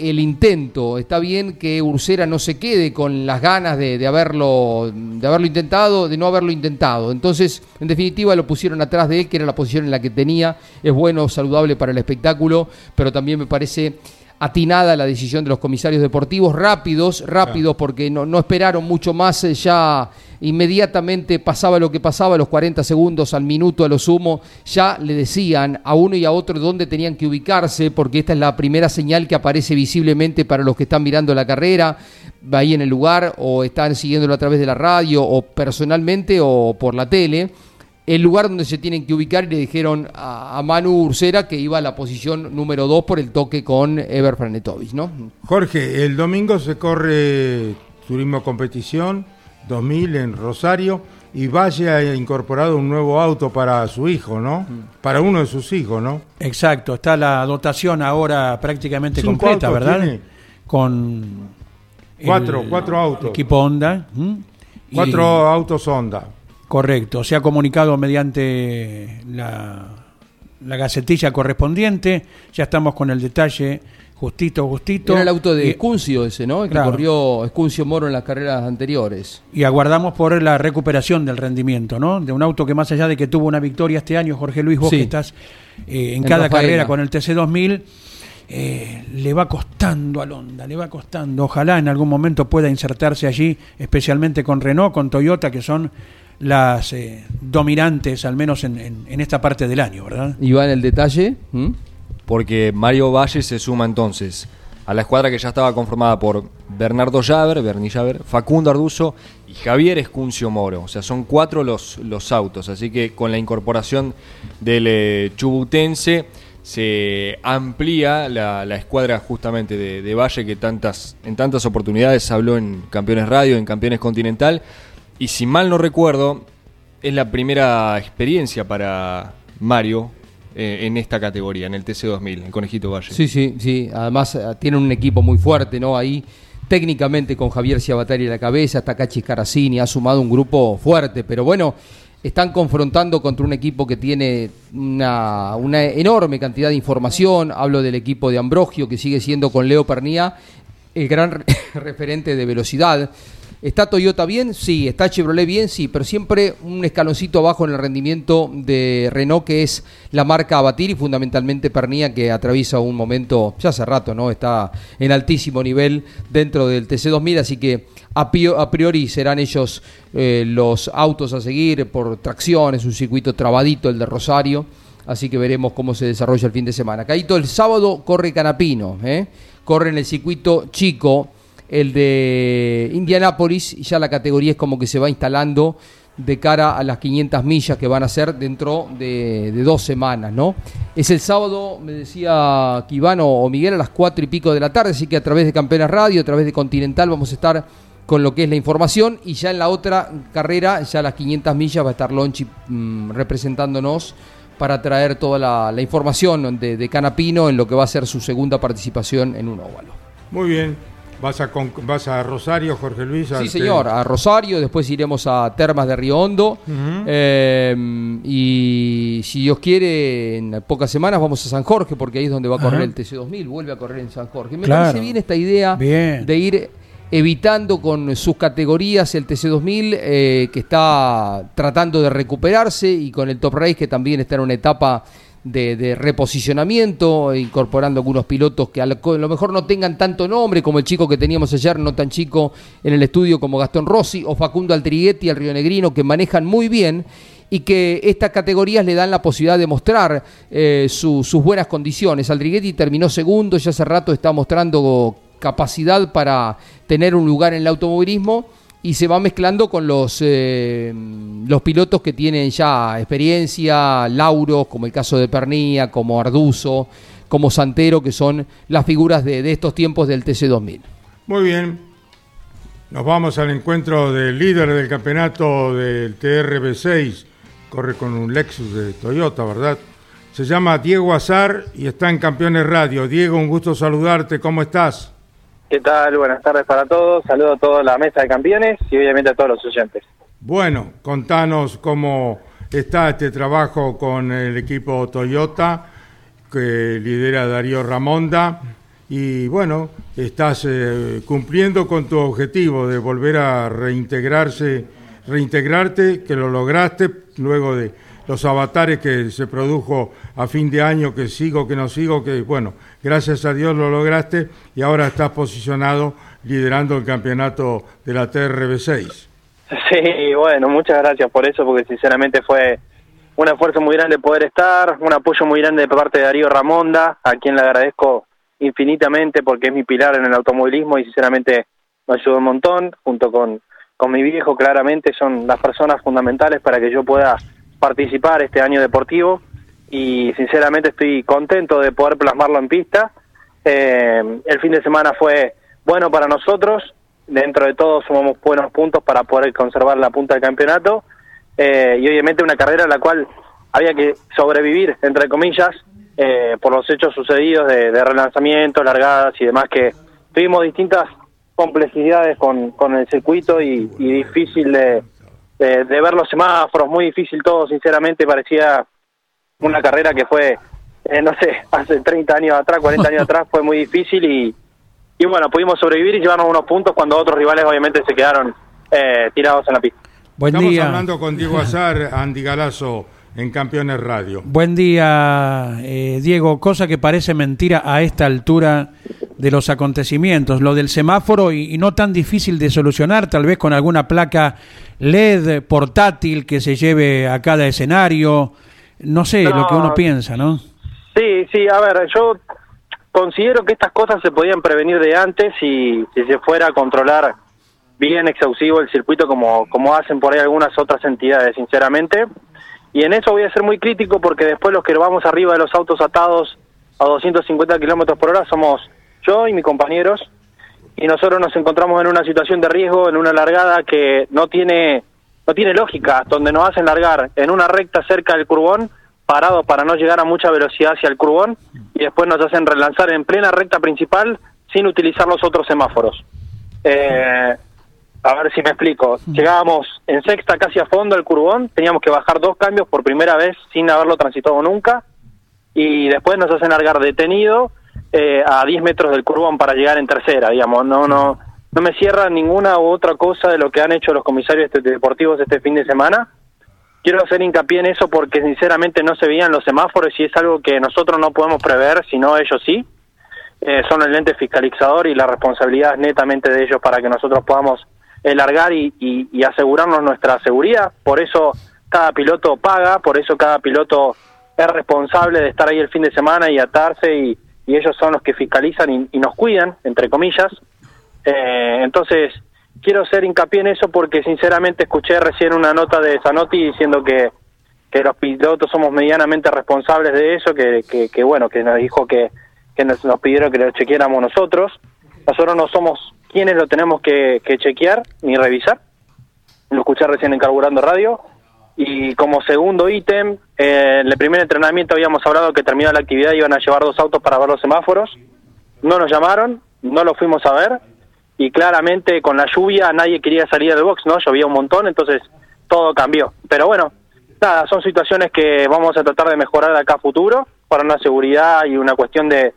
el intento, está bien que Ursera no se quede con las ganas de, haberlo, de haberlo intentado, de no haberlo intentado. Entonces, en definitiva, lo pusieron atrás de él, que era la posición en la que tenía. Es bueno, saludable para el espectáculo, pero también me parece atinada la decisión de los comisarios deportivos, rápidos, rápidos, porque no, no esperaron mucho más, eh, ya inmediatamente pasaba lo que pasaba, a los 40 segundos, al minuto, a lo sumo, ya le decían a uno y a otro dónde tenían que ubicarse, porque esta es la primera señal que aparece visiblemente para los que están mirando la carrera, ahí en el lugar, o están siguiéndolo a través de la radio, o personalmente, o por la tele el lugar donde se tienen que ubicar y le dijeron a, Manu Ursera que iba a la posición número 2 por el toque con Ever Franetovich, ¿no?
Jorge, el domingo se corre Turismo Competición 2000 en Rosario y Valle ha incorporado un nuevo auto para su hijo, ¿no? Mm. Para uno de sus hijos, ¿no?
Exacto, está la dotación ahora prácticamente completa, ¿verdad? Con
cuatro, cuatro autos.
Equipo Honda.
Cuatro autos Honda.
Correcto, se ha comunicado mediante la, la gacetilla correspondiente, ya estamos con el detalle justito, justito.
Era el auto de Escuncio ese, ¿no? El que corrió Escuncio Moro en las carreras anteriores.
y aguardamos por la recuperación del rendimiento, ¿no? De un auto que más allá de que tuvo una victoria este año, Jorge Luis, vos
Sí.
que estás eh, en,
En
cada carrera con el TC2000, eh, le va costando al Honda, le va costando. Ojalá en algún momento pueda insertarse allí, especialmente con Renault, con Toyota, que son las eh, dominantes, al menos en, en- en esta parte del año, ¿verdad?
Y va en el detalle.
porque Mario Valle se suma entonces a la escuadra que ya estaba conformada por Bernardo Llaver, Bernie Llaver, Facundo Arduzo y Javier Escuncio Moro. O sea, son cuatro los, los autos. Así que con la incorporación del eh, Chubutense se amplía la, la escuadra justamente de, de Valle que tantas, en tantas oportunidades habló en Campeones Radio, en Campeones Continental. Y si mal no recuerdo, es la primera experiencia para Mario eh, en esta categoría, en el TC2000, el Conejito Valle.
Sí, sí, sí. Además, eh, tienen un equipo muy fuerte, ¿no? Ahí, técnicamente, con Javier Ciabatari a la cabeza, hasta Cachi Caracini, ha sumado un grupo fuerte. Pero bueno, están confrontando contra un equipo que tiene una, una enorme cantidad de información. Hablo del equipo de Ambrogio, que sigue siendo con Leo Pernía el gran re- referente de velocidad. ¿Está Toyota bien? Sí. ¿Está Chevrolet bien? Sí. Pero siempre un escaloncito abajo en el rendimiento de Renault, que es la marca a batir y fundamentalmente Pernía, que atraviesa un momento, ya hace rato, ¿no? Está en altísimo nivel dentro del TC2000, así que a priori serán ellos eh, los autos a seguir por tracción, es un circuito trabadito el de Rosario. Así que veremos cómo se desarrolla el fin de semana. Caíto, el sábado corre Canapino, ¿eh? corre en el circuito chico, el de Indianápolis, y ya la categoría es como que se va instalando de cara a las 500 millas que van a ser dentro de, dos semanas, ¿no? Es el sábado, me decía Kivano o Miguel, a las cuatro y pico de la tarde, así que a través de Campeones Radio, a través de Continental, vamos a estar con lo que es la información y ya en la otra carrera, ya a las 500 millas, va a estar Lonchi mm, representándonos para traer toda la, la información de, de Canapino en lo que va a ser su segunda participación en un óvalo.
Muy bien. ¿Vas a, con- vas a Rosario, Jorge Luis?
Sí, señor, a Rosario, después iremos a Termas de Río Hondo. eh, y si Dios quiere, en pocas semanas vamos a San Jorge, porque ahí es donde va a correr el TC2000, vuelve a correr en San Jorge. Me
Claro.
parece bien esta idea
Bien.
de ir evitando con sus categorías el TC2000, eh, que está tratando de recuperarse, y con el Top Race, que también está en una etapa de, reposicionamiento, incorporando algunos pilotos que a lo, mejor no tengan tanto nombre, como el chico que teníamos ayer, no tan chico en el estudio como Gastón Rossi, o Facundo Altriguetti, el Río Negrino, que manejan muy bien y que estas categorías le dan la posibilidad de mostrar eh, su- sus buenas condiciones. Aldriguetti terminó segundo, ya hace rato está mostrando capacidad para tener un lugar en el automovilismo y se va mezclando con los, eh, los pilotos que tienen ya experiencia, lauros, como el caso de Pernía, como Arduzo, como Santero, que son las figuras de, de estos tiempos del TC2000.
Muy bien. Nos vamos al encuentro del líder del campeonato del TRB6. Corre con un Lexus de Toyota, ¿verdad? Se llama Diego Azar y está en Campeones Radio. Diego, un gusto saludarte. ¿Cómo estás?
¿Qué tal? Buenas tardes para todos. Saludo a toda la mesa de campeones y obviamente a todos los oyentes.
Bueno, contanos cómo está este trabajo con el equipo Toyota que lidera Darío Ramonda y bueno, estás eh, cumpliendo con tu objetivo de volver a reintegrarse, reintegrarte, que lo lograste luego de los avatares que se produjo a fin de año, que sigo, que no sigo, que bueno, gracias a Dios lo lograste y ahora estás posicionado liderando el campeonato de la TRB6.
Sí, bueno, muchas gracias por eso, porque sinceramente fue un esfuerzo muy grande poder estar, un apoyo muy grande de parte de Darío Ramonda, a quien le agradezco infinitamente porque es mi pilar en el automovilismo y sinceramente me ayudó un montón, junto con, con mi viejo, claramente son las personas fundamentales para que yo pueda participar este año deportivo y sinceramente estoy contento de poder plasmarlo en pista. Eh, el fin de semana fue bueno para nosotros, dentro de todo sumamos buenos puntos para poder conservar la punta del campeonato eh, y obviamente una carrera en la cual había que sobrevivir, entre comillas, eh, por los hechos sucedidos de, de relanzamiento, largadas y demás que tuvimos distintas complejidades con, con el circuito y, y difícil de, de, de ver los semáforos, muy difícil todo, sinceramente, parecía una carrera que fue, eh, no sé, hace 30 años atrás, 40 años atrás, fue muy difícil y, y bueno, pudimos sobrevivir y llevarnos unos puntos cuando otros rivales obviamente se quedaron eh, tirados en la pista.
Buen
Estamos
día.
hablando con Diego Azar, Andy Galazo, en Campeones Radio.
Buen día, eh, Diego. Cosa que parece mentira a esta altura de los acontecimientos. Lo del semáforo y, y no tan difícil de solucionar, tal vez con alguna placa LED portátil que se lleve a cada escenario. No sé,
No.
lo que uno piensa, ¿no?
Sí, sí, a ver, yo considero que estas cosas se podían prevenir de antes y si se fuera a controlar bien exhaustivo el circuito como, como hacen por ahí algunas otras entidades, sinceramente. Y en eso voy a ser muy crítico porque después los que vamos arriba de los autos atados a 250 kilómetros por hora somos yo y mis compañeros y nosotros nos encontramos en una situación de riesgo, en una largada que no tiene no tiene lógica, donde nos hacen largar en una recta cerca del curbón, parados para no llegar a mucha velocidad hacia el curbón, y después nos hacen relanzar en plena recta principal sin utilizar los otros semáforos. Eh, a ver si me explico. Llegábamos en sexta casi a fondo el curbón, teníamos que bajar dos cambios por primera vez sin haberlo transitado nunca, y después nos hacen largar detenido eh, a 10 metros del curbón para llegar en tercera, digamos. No, no, no me cierra ninguna u otra cosa de lo que han hecho los comisarios este- deportivos este fin de semana. Quiero hacer hincapié en eso porque sinceramente no se veían los semáforos y es algo que nosotros no podemos prever, sino ellos sí. Eh, son el ente fiscalizador y la responsabilidad es netamente de ellos para que nosotros podamos largar y, y- asegurarnos nuestra seguridad. Por eso cada piloto paga, por eso cada piloto es responsable de estar ahí el fin de semana y atarse y, ellos son los que fiscalizan y, y nos cuidan, entre comillas. Eh, entonces, quiero hacer hincapié en eso porque sinceramente escuché recién una nota de Zanotti diciendo que, que los pilotos somos medianamente responsables de eso, que, que, que bueno, que nos dijo que, que nos, nos pidieron que lo chequeáramos nosotros. Nosotros no somos quienes lo tenemos que, que chequear ni revisar. Lo escuché recién en Carburando Radio. Y como segundo ítem, eh, en el primer entrenamiento habíamos hablado que terminada la actividad iban a llevar dos autos para ver los semáforos. No nos llamaron, no lo fuimos a ver. Y claramente con la lluvia nadie quería salir del box, ¿no? Llovía un montón, entonces todo cambió. Pero bueno, nada, son situaciones que vamos a tratar de mejorar acá a futuro para una seguridad y una cuestión de,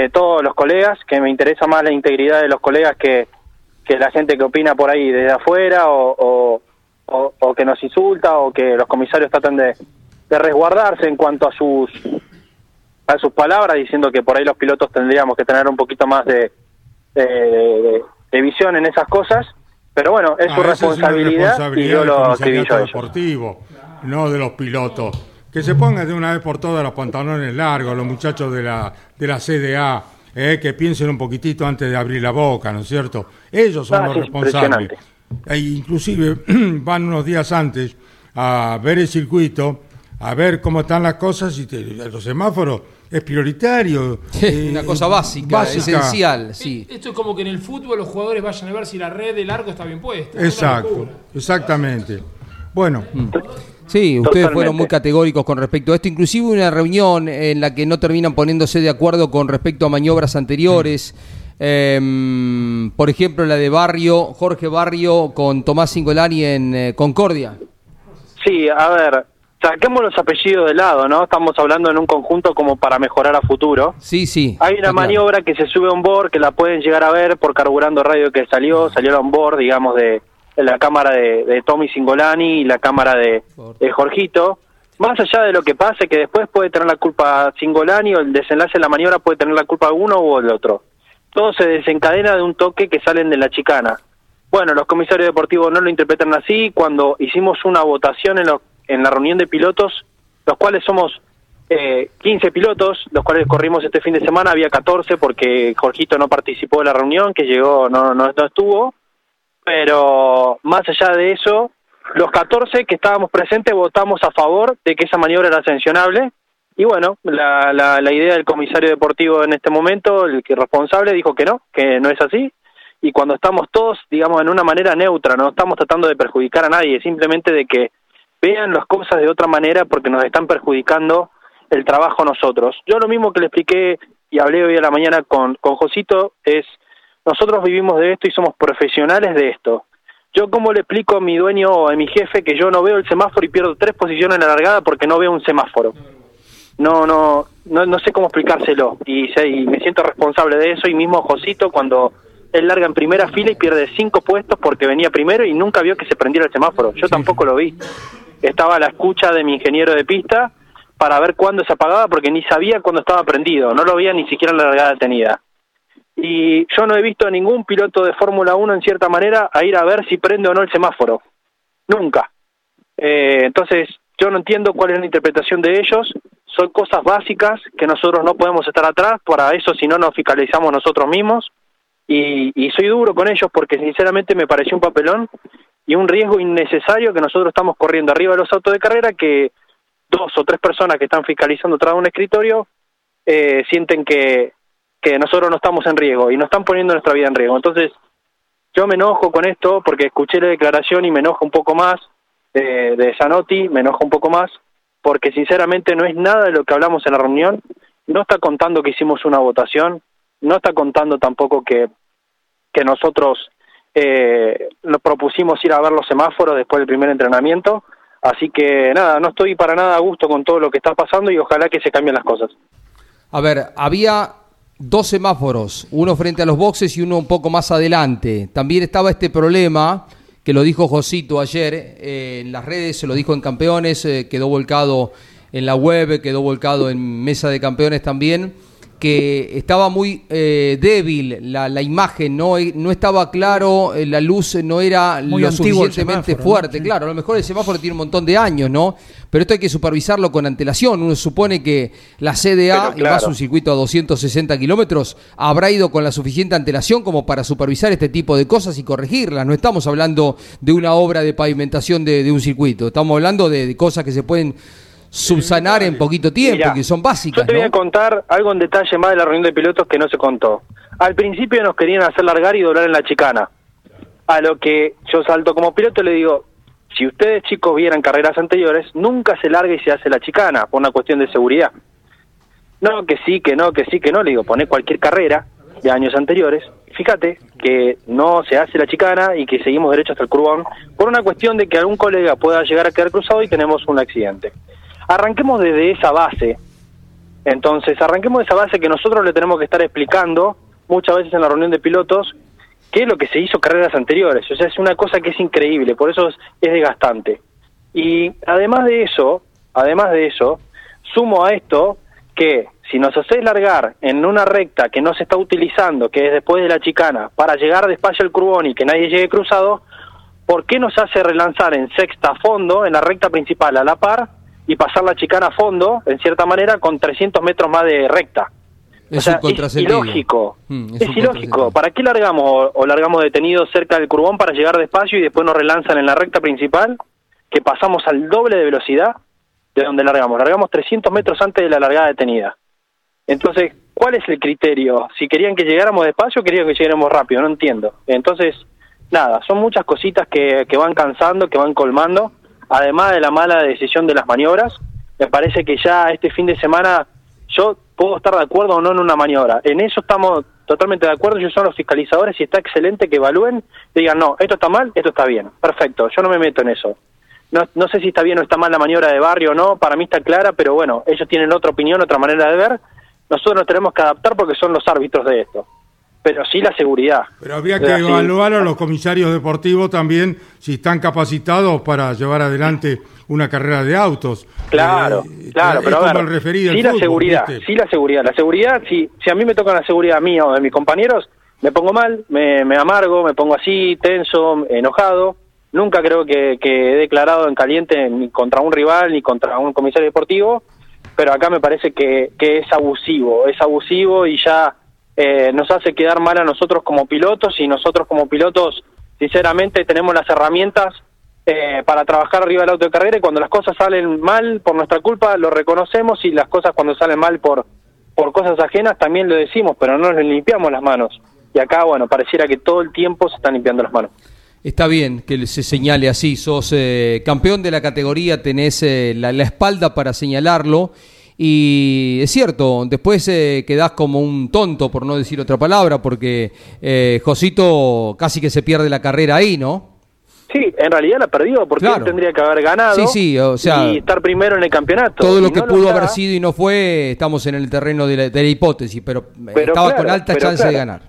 de todos los colegas, que me interesa más la integridad de los colegas que, que la gente que opina por ahí desde afuera o, o, o- o que nos insulta o que los comisarios tratan de, de resguardarse en cuanto a sus a sus palabras diciendo que por ahí los pilotos tendríamos que tener un poquito más de, de, visión en esas cosas pero bueno es
Ah,
su
esa una
responsabilidad, y yo lo escribí yo
deportivo, no de los pilotos. Que se pongan de una vez por todas los pantalones largos, los muchachos de la, de la CDA, eh, que piensen un poquitito antes de abrir la boca, ¿no es cierto? Ellos son
Ah,
los
sí,
responsables. E inclusive van unos días antes a ver el circuito, a ver cómo están las cosas y te- los semáforos es prioritario. eh,
Una cosa básica,
básica.
esencial, sí.
Esto es como que en el fútbol los jugadores vayan a ver si la red del arco está bien puesta.
Exacto, exactamente. Bueno,
Sí, ustedes
Totalmente.
fueron muy categóricos con respecto a esto. Inclusive una reunión en la que no terminan poniéndose de acuerdo con respecto a maniobras anteriores. Em, por ejemplo, la de Barrio, Jorge Barrio con Tomás Singolani en eh, Concordia.
Sí, a ver, saquemos los apellidos de lado, ¿no? Estamos hablando en un conjunto como para mejorar a futuro.
Sí, sí.
Hay una
claro.
maniobra que se sube a un board que la pueden llegar a ver por Carburando Radio que salió, salió a un board, digamos, de la cámara de, de Tommy Singolani y la cámara de, de Jorgito. Más allá de lo que pase, que después puede tener la culpa Singolani o el desenlace de la maniobra puede tener la culpa uno u el otro. Todo se desencadena de un toque que salen de la chicana. Bueno, los comisarios deportivos no lo interpretan así. Cuando hicimos una votación en, lo- en la reunión de pilotos, los cuales somos eh, 15 pilotos, los cuales corrimos este fin de semana, había 14 porque Jorgito no participó de la reunión, que llegó, no, no, no estuvo, pero más allá de eso, los 14 que estábamos presentes votamos a favor de que esa maniobra era sancionable, y bueno, la, la, la idea del comisario deportivo en este momento, el que responsable, dijo que no, que no es así, y cuando estamos todos, digamos, en una manera neutra, no estamos tratando de perjudicar a nadie, simplemente de que vean las cosas de otra manera porque nos están perjudicando el trabajo nosotros. Yo lo mismo que le expliqué y hablé hoy a la mañana con, con Josito es, nosotros vivimos de esto y somos profesionales de esto. Yo cómo le explico a mi dueño o a mi jefe que yo no veo el semáforo y pierdo tres posiciones en la largada porque no veo un semáforo. No, no, no, no sé cómo explicárselo y, sé- y me siento responsable de eso y mismo Josito cuando él larga en primera fila y pierde cinco puestos porque venía primero y nunca vio que se prendiera el semáforo. Yo tampoco lo vi. Estaba a la escucha de mi ingeniero de pista para ver cuándo se apagaba porque ni sabía cuándo estaba prendido, no lo veía ni siquiera en la largada detenida y yo no he visto a ningún piloto de Fórmula 1 en cierta manera a ir a ver si prende o no el semáforo. Nunca. Eh, entonces, yo no entiendo cuál es la interpretación de ellos. Son cosas básicas que nosotros no podemos estar atrás. Para eso, si no, nos fiscalizamos nosotros mismos. Y, y soy duro con ellos porque, sinceramente, me pareció un papelón y un riesgo innecesario que nosotros estamos corriendo arriba de los autos de carrera que dos o tres personas que están fiscalizando tras un escritorio eh, sienten que, que nosotros no estamos en riesgo y no están poniendo nuestra vida en riesgo. Entonces, yo me enojo con esto porque escuché la declaración y me enojo un poco más eh, de Zanotti, me enojo un poco más porque sinceramente no es nada de lo que hablamos en la reunión, no está contando que hicimos una votación, no está contando tampoco que, que nosotros eh, nos propusimos ir a ver los semáforos después del primer entrenamiento, así que nada, no estoy para nada a gusto con todo lo que está pasando y ojalá que se cambien las cosas.
A ver, había dos semáforos, uno frente a los boxes y uno un poco más adelante. También estaba este problema que lo dijo Josito ayer eh, en las redes, se lo dijo en Campeones, eh, quedó volcado en la web, quedó volcado en Mesa de Campeones también, que estaba muy eh, débil la, la imagen, no, no estaba claro, eh, la luz no era
Muy
lo suficientemente
semáforo, ¿no?
fuerte. Claro, a lo mejor el semáforo tiene un montón de años, ¿no? Pero esto hay que supervisarlo con antelación. Uno supone que la CDA,
Pero
y más
claro.
un circuito a 260 kilómetros, habrá ido con la suficiente antelación como para supervisar este tipo de cosas y corregirlas. No estamos hablando de una obra de pavimentación de, de un circuito, estamos hablando de, de cosas que se pueden subsanar en poquito tiempo, que son
Yo
básicas,
te voy a contar algo en detalle más de la reunión de pilotos que no se contó. Al principio nos querían hacer largar y doblar en la chicana. A lo que yo salto como piloto y le digo, si ustedes chicos vieran carreras anteriores, nunca se larga y se hace la chicana por una cuestión de seguridad. No, que sí, que no, que sí, que no. Le digo, poné cualquier carrera de años anteriores. Fíjate que no se hace la chicana y que seguimos derecho hasta el curbón por una cuestión de que algún colega pueda llegar a quedar cruzado y tenemos un accidente. Arranquemos desde esa base. Entonces, arranquemos de esa base que nosotros le tenemos que estar explicando muchas veces en la reunión de pilotos qué es lo que se hizo carreras anteriores. O sea, es una cosa que es increíble, por eso es, es desgastante. Y además de eso, además de eso, sumo a esto que si nos haces largar en una recta que no se está utilizando, que es después de la chicana, para llegar despacio al curbón y que nadie llegue cruzado, ¿por qué nos hace relanzar en sexta fondo, en la recta principal a la par, y pasar la chicana a fondo, en cierta manera, con 300 metros más de recta?
Es
o sea, ilógico.
Mm,
es ilógico. ¿Para qué largamos o, largamos detenidos cerca del curbón para llegar despacio y después nos relanzan en la recta principal? Que pasamos al doble de velocidad de donde largamos. Largamos 300 metros antes de la largada detenida. Entonces, ¿cuál es el criterio? Si querían que llegáramos despacio querían que llegáramos rápido, no entiendo. Entonces, nada, son muchas cositas que, que van cansando, que van colmando, además de la mala decisión de las maniobras. Me parece que ya este fin de semana yo puedo estar de acuerdo o no en una maniobra. En eso estamos totalmente de acuerdo, ellos son los fiscalizadores y está excelente que evalúen digan, no, esto está mal, esto está bien. Perfecto, yo no me meto en eso. No, no sé si está bien o está mal la maniobra de barrio o no, para mí está clara, pero bueno, ellos tienen otra opinión, otra manera de ver. Nosotros nos tenemos que adaptar porque son los árbitros de esto. Pero sí la seguridad.
Pero habría que evaluar a los comisarios deportivos también si están capacitados para llevar adelante una carrera de autos.
Claro,
Eh,
claro,
es
pero a ver, sí la
fútbol,
seguridad,
¿viste?
sí la seguridad. La seguridad, si, si a mí me toca la seguridad mía o de mis compañeros, me pongo mal, me, me amargo, me pongo así, tenso, enojado. Nunca creo que, que he declarado en caliente ni contra un rival ni contra un comisario deportivo, pero acá me parece que, que es abusivo, es abusivo y ya eh, nos hace quedar mal a nosotros como pilotos y nosotros como pilotos, sinceramente, tenemos las herramientas eh, para trabajar arriba del auto de carrera y cuando las cosas salen mal por nuestra culpa lo reconocemos y las cosas cuando salen mal por, por cosas ajenas también lo decimos, pero no nos limpiamos las manos. Y acá, bueno, pareciera que todo el tiempo se están limpiando las manos.
Está bien que se señale así, sos eh, campeón de la categoría, tenés eh, la, la espalda para señalarlo y es cierto, después eh, quedás como un tonto, por no decir otra palabra, porque eh, Josito casi que se pierde la carrera ahí, ¿no?
Sí, en realidad la perdió porque
Claro.
él tendría que haber ganado
Sí, sí, o sea,
y estar primero en el campeonato.
Todo lo que
no
pudo haber sido y no fue, estamos en el terreno de la, de la hipótesis, pero, eh,
Pero
estaba
claro,
con alta chance de ganar.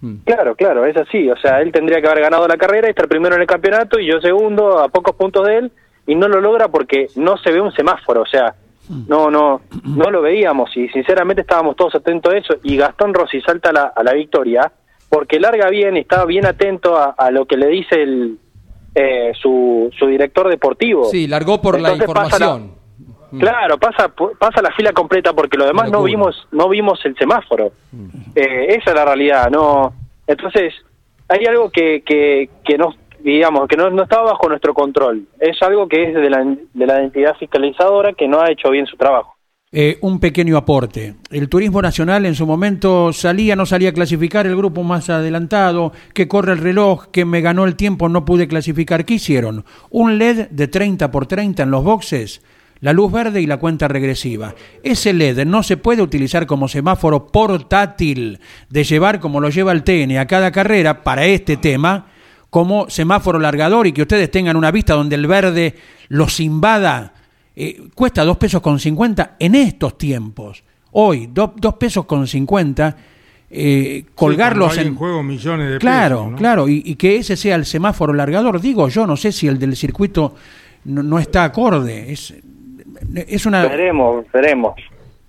Mm.
Claro, claro, es así. O sea, él tendría que haber ganado la carrera y estar primero en el campeonato y yo segundo a pocos puntos de él y no lo logra porque no se ve un semáforo. O sea, no, no, no lo veíamos y sinceramente estábamos todos atentos a eso y Gastón Rossi salta a la, a la victoria porque larga bien y estaba bien atento a, a lo que le dice el eh, su, su director deportivo.
Sí, largó por la
Entonces pasa la-
información. Mm.
Claro, pasa pasa la fila completa porque lo demás no vimos no vimos el semáforo. Eh, esa es la realidad, no. Entonces hay algo que que, que no digamos que no, no estaba bajo nuestro control. Es algo que es de la de la entidad fiscalizadora que no ha hecho bien su trabajo.
Eh, un pequeño aporte. El turismo nacional en su momento salía, no salía a clasificar el grupo más adelantado, que corre el reloj, que me ganó el tiempo, no pude clasificar. ¿Qué hicieron? Un LED de 30 por 30 en los boxes, la luz verde y la cuenta regresiva. Ese LED no se puede utilizar como semáforo portátil de llevar como lo lleva el TN a cada carrera para este tema como semáforo largador y que ustedes tengan una vista donde el verde los invada eh, cuesta dos pesos con 50 en estos tiempos. Hoy, do- dos pesos con 50, eh, colgarlos
Sí,
en...
en juego millones de
Claro,
pesos, ¿no?
claro, y, y que ese sea el semáforo largador, digo yo, no sé si el del circuito no, no está acorde. Es, es una...
Veremos, veremos.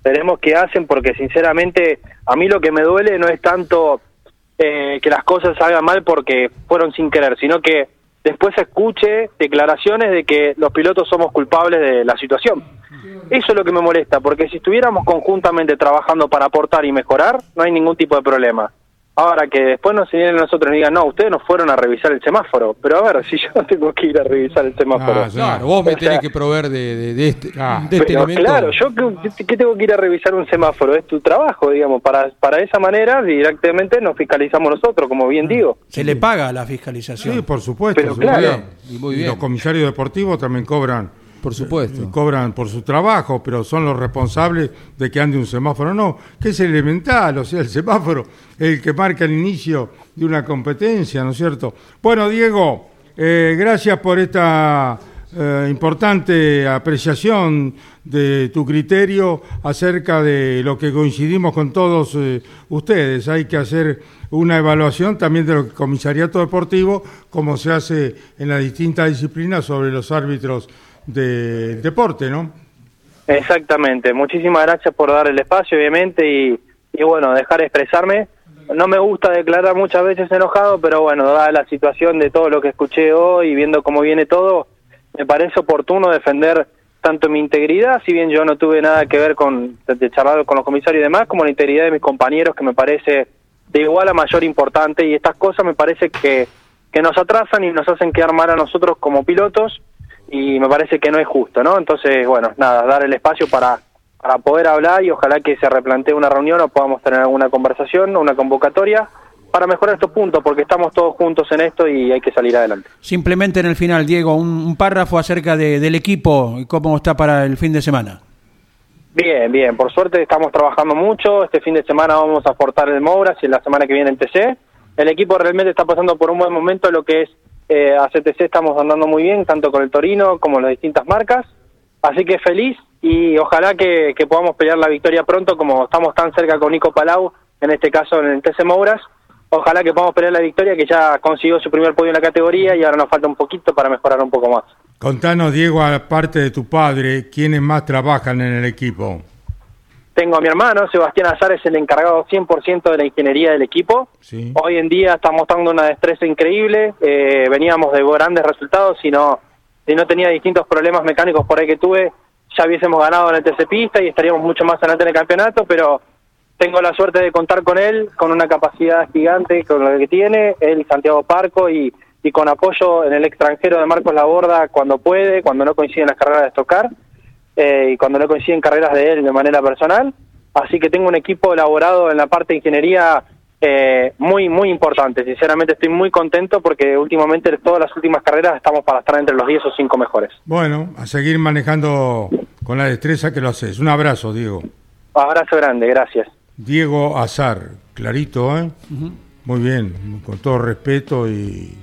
Veremos qué hacen porque sinceramente a mí lo que me duele no es tanto eh, que las cosas salgan mal porque fueron sin querer, sino que después escuche declaraciones de que los pilotos somos culpables de la situación. Eso es lo que me molesta, porque si estuviéramos conjuntamente trabajando para aportar y mejorar, no hay ningún tipo de problema. Ahora que después nos vienen a nosotros y digan, no, ustedes no fueron a revisar el semáforo. Pero a ver, si yo no tengo que ir a revisar el semáforo.
Ah, sí.
Claro, vos me
O sea,
tenés que proveer de, de- de este,
Ah,
de este
Pero
elemento.
claro, yo qué, qué tengo que ir a revisar un semáforo, es tu trabajo, digamos, para para esa manera directamente nos fiscalizamos nosotros, como bien digo.
Se le paga la fiscalización.
Sí, por supuesto.
Pero
sí,
claro.
bien.
Y muy
Y
bien.
los comisarios deportivos también cobran
Por supuesto.
eh, cobran por su trabajo, pero son los responsables de que ande un semáforo. No, que es elemental, o sea, el semáforo es el que marca el inicio de una competencia, ¿no es cierto? Bueno, Diego, eh, gracias por esta eh, importante apreciación de tu criterio acerca de lo que coincidimos con todos ustedes. Hay que hacer una evaluación también de que comisariato deportivo, como se hace en las distintas disciplinas sobre los árbitros del deporte, ¿no?
Exactamente, muchísimas gracias por dar el espacio, obviamente, y, bueno, dejar expresarme. No me gusta declarar muchas veces enojado, pero bueno, dada la situación de todo lo que escuché hoy y viendo cómo viene todo, me parece oportuno defender tanto mi integridad, si bien yo no tuve nada que ver con de charlar con los comisarios y demás, como la integridad de mis compañeros, que me parece de igual a mayor importante, y estas cosas me parece que, que nos atrasan y nos hacen quedar mal a nosotros como pilotos, y me parece que no es justo, ¿no? Entonces, bueno, nada, dar el espacio para, para poder hablar y ojalá que se replantee una reunión o podamos tener alguna conversación, una convocatoria para mejorar estos puntos, porque estamos todos juntos en esto y hay que salir adelante.
Simplemente en el final, Diego, un, un párrafo acerca de- del equipo y cómo está para el fin de semana.
Bien, bien, por suerte estamos trabajando mucho, este fin de semana vamos a aportar el Mouras y la semana que viene en TC. El equipo realmente está pasando por un buen momento, lo que es eh, a CTC estamos andando muy bien, tanto con el Torino como las distintas marcas, así que feliz y ojalá que, podamos pelear la victoria pronto, como estamos tan cerca con Nico Palau, en este caso en el TC Mouras, ojalá que podamos pelear la victoria, que ya consiguió su primer podio en la categoría y ahora nos falta un poquito para mejorar un poco más.
Contanos, Diego, aparte de tu padre, ¿quiénes más trabajan en el equipo?
Tengo a mi hermano, Sebastián Azar es el encargado 100% de la ingeniería del equipo.
Sí.
Hoy en día está mostrando una destreza increíble. eh, veníamos de grandes resultados. Si no, si no tenía distintos problemas mecánicos por ahí que tuve, ya hubiésemos ganado en el TC Pista y estaríamos mucho más adelante en el campeonato. Pero tengo la suerte de contar con él, con una capacidad gigante, con lo que tiene, él, Santiago Parco, y, y con apoyo en el extranjero de Marcos Laborda cuando puede, cuando no coinciden las carreras de estocar eh, y cuando no coinciden carreras de él de manera personal. Así que tengo un equipo elaborado en la parte de ingeniería eh, muy, muy importante. Sinceramente estoy muy contento porque últimamente todas las últimas carreras estamos para estar entre los 10 o 5 mejores.
Bueno, a seguir manejando con la destreza que lo haces. Un abrazo, Diego.
Abrazo grande, gracias.
Diego Azar, clarito, ¿eh? Muy bien, con todo respeto y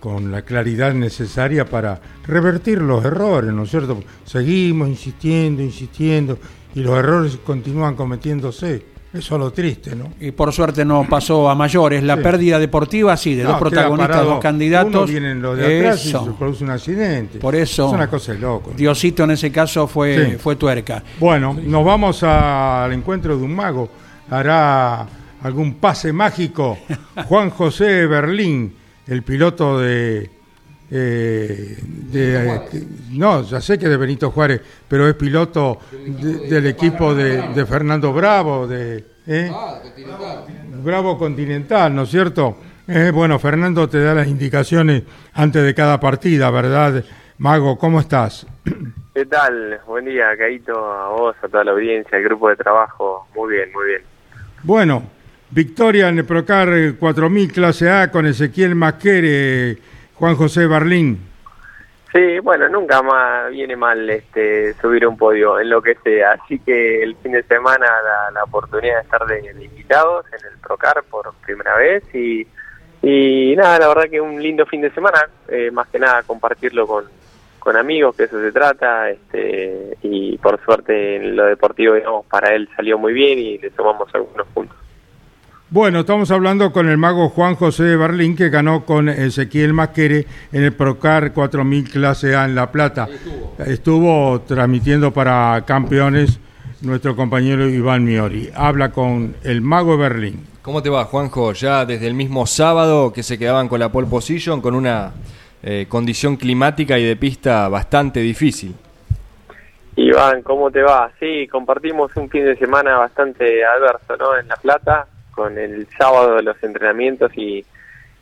con la claridad necesaria para revertir los errores, ¿no es cierto? Seguimos insistiendo, insistiendo, y los errores continúan cometiéndose. Eso es lo triste, ¿no?
Y por suerte no pasó a mayores. La
Sí.
pérdida deportiva, sí, de
No,
dos protagonistas, dos candidatos.
Uno vienen los de atrás y se produce un accidente.
Por eso,
Es una cosa de loco.
Diosito en ese caso fue,
Sí.
fue tuerca.
Bueno, nos vamos al encuentro de un mago. Hará algún pase mágico. Juan José Berlín, el piloto de. eh, de- eh, no, ya sé que de Benito Juárez, pero es piloto de- del equipo de, de Fernando Bravo, de ¿eh? Bravo Continental, ¿no es cierto? Eh, bueno, Fernando te da las indicaciones antes de cada partida, ¿verdad? Mago, ¿cómo estás?
¿Qué tal? Buen día, Caito, a vos, a toda la audiencia, al grupo de trabajo. Muy bien, muy bien.
Bueno, victoria en el Procar eh, 4000 clase A con Ezequiel Masquere, Juan José Barlín.
Sí, bueno, nunca más viene mal este subir un podio en lo que sea. Así que el fin de semana la, la oportunidad de estar de, invitados en el Procar por primera vez y, y nada, la verdad que un lindo fin de semana, eh, más que nada compartirlo con, con amigos, que eso se trata, este, y por suerte en lo deportivo, digamos, para él salió muy bien y le sumamos algunos puntos.
Bueno, estamos hablando con el mago Juan José Barlín que ganó con Ezequiel Masquere en el Procar 4000 clase A en La Plata. Estuvo transmitiendo para campeones nuestro compañero Iván Miori. Habla con el mago de Berlín.
¿Cómo te va, Juanjo? Ya desde el mismo sábado que se quedaban con la pole position, con una eh, condición climática y de pista bastante difícil.
Iván, ¿cómo te va? Sí, compartimos un fin de semana bastante adverso, ¿no? En La Plata, con el sábado de los entrenamientos y,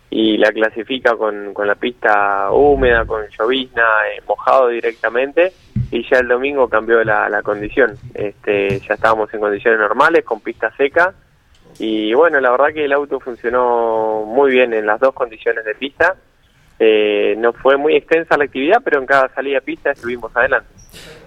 y la clasifica con, la pista húmeda, con llovizna, eh, mojado directamente, y ya el domingo cambió la, la condición. Este, ya estábamos en condiciones normales, con pista seca, y bueno, la verdad que el auto funcionó muy bien en las dos condiciones de pista. Eh, no fue muy extensa la actividad, pero en cada salida de pista estuvimos adelante.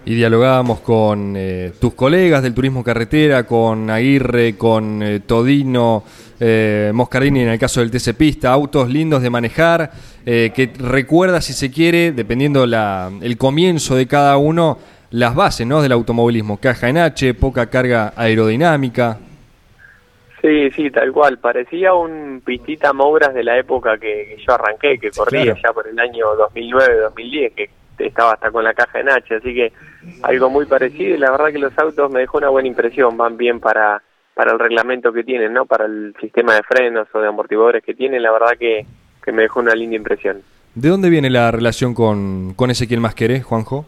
Y dialogábamos con eh, tus colegas del turismo carretera, con Aguirre, con eh, Todino, eh, Moscarini en el caso del TC Pista, autos lindos de manejar, eh, que recuerda si se quiere, dependiendo la, el comienzo de cada uno, las bases ¿no? del automovilismo, caja en H, poca carga aerodinámica.
Sí, sí, tal cual. Parecía un pistita Mouras de la época que, que yo arranqué, que corría
claro.
ya por el año 2009-2010, que estaba hasta con la caja en H, así que algo muy parecido y la verdad que los autos me dejó una buena impresión, van bien para, para el reglamento que tienen, ¿no? Para el sistema de frenos o de amortiguadores que tienen, la verdad que, que me dejó una linda impresión.
¿De dónde viene la relación con, con Ezequiel Masqueré, Juanjo?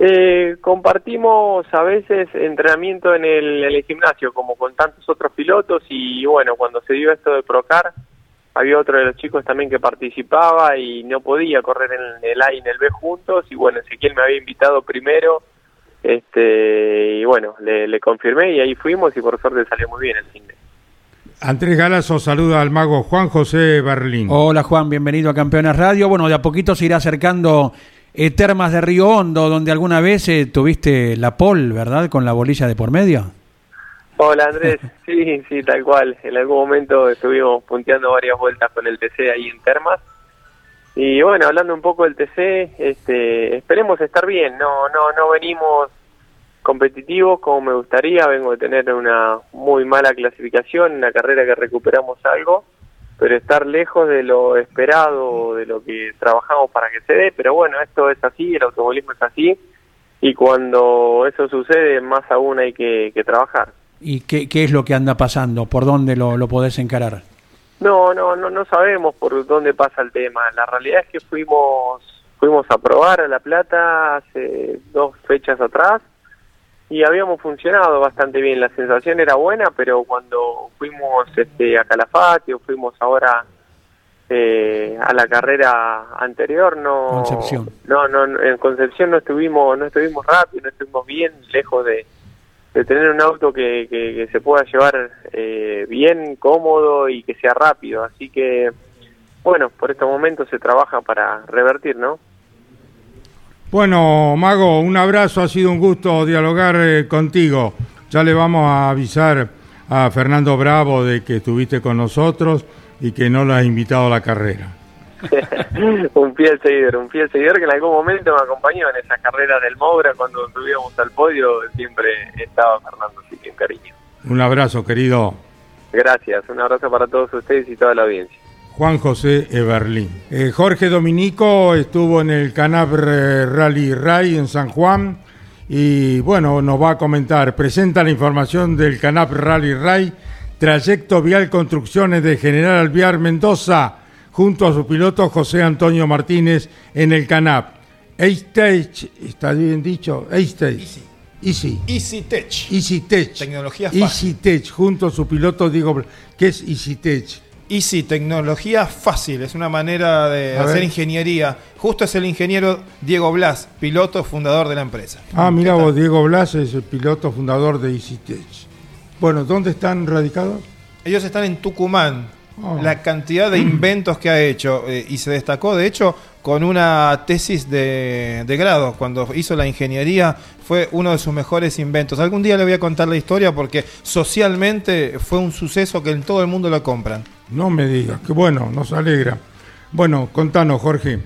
Eh, compartimos a veces entrenamiento en el, en el gimnasio, como con tantos otros pilotos, y bueno, cuando se dio esto de Procar, había otro de los chicos también que participaba y no podía correr en el A y en el B juntos, y bueno, Ezequiel me había invitado primero, este y bueno, le, le confirmé y ahí fuimos y por suerte salió muy bien el fin de.
Andrés Galazo saluda al mago Juan José Berlín.
Hola Juan, bienvenido a Campeones Radio. Bueno, de a poquito se irá acercando eh, Termas de Río Hondo, donde alguna vez eh, tuviste la pol, ¿verdad? Con la bolilla de por medio.
Hola Andrés, sí, sí, tal cual. En algún momento estuvimos punteando varias vueltas con el TC ahí en Termas. Y bueno, hablando un poco del TC, este, esperemos estar bien. No, no, no venimos competitivos como me gustaría. Vengo de tener una muy mala clasificación, una carrera que recuperamos algo, pero estar lejos de lo esperado, de lo que trabajamos para que se dé. Pero bueno, esto es así, el automovilismo es así. Y cuando eso sucede, más aún hay que, que trabajar.
¿Y qué, qué es lo que anda pasando? ¿Por dónde lo, lo podés encarar?
No, no, no, no sabemos por dónde pasa el tema. La realidad es que fuimos, fuimos a probar a La Plata hace dos fechas atrás y habíamos funcionado bastante bien. La sensación era buena, pero cuando fuimos este, a Calafate o fuimos ahora eh, a la carrera anterior, no,
Concepción.
no, no, no, en Concepción no estuvimos, no estuvimos rápido, no estuvimos bien, lejos de, de tener un auto que, que, se pueda llevar eh, bien, cómodo y que sea rápido. Así que, bueno, por estos momentos se trabaja para revertir, ¿no?
Bueno, Mago, un abrazo, ha sido un gusto dialogar eh, contigo. Ya le vamos a avisar a Fernando Bravo de que estuviste con nosotros y que no lo has invitado a la carrera.
un fiel seguidor, un fiel seguidor que en algún momento me acompañó en esas carreras del Moura cuando subíamos al podio, siempre estaba Fernando, así que un cariño.
Un abrazo, querido
Gracias, un abrazo para todos ustedes y toda la audiencia.
Juan José Eberlín. Eh, Jorge Dominico estuvo en el Canap eh, Rally Ray en San Juan y bueno, nos va a comentar, presenta la información del Canap Rally Ray, trayecto vial construcciones de General Alviar Mendoza, junto a su piloto José Antonio Martínez en el Canap. A-Stage, ¿está bien dicho? A-Stage.
Easy.
Easy.
Easy Tech.
Easy Tech.
Tecnología fácil.
Easy Tech, junto a su piloto Diego. Bl- ¿Qué es Easy Tech?
Easy, tecnología fácil, es una manera de
A
hacer
ver.
ingeniería. Justo es el ingeniero Diego Blas, piloto fundador de la empresa.
Ah, mira vos, Diego Blas es el piloto fundador de Easy Tech. Bueno, ¿dónde están radicados?
Ellos están en Tucumán.
Oh.
La cantidad de inventos que ha hecho eh, y se destacó, de hecho, con una tesis de, de grado. Cuando hizo la ingeniería fue uno de sus mejores inventos. Algún día le voy a contar la historia porque socialmente fue un suceso que en todo el mundo lo compran.
No me digas, que bueno, nos alegra. Bueno, contanos, Jorge.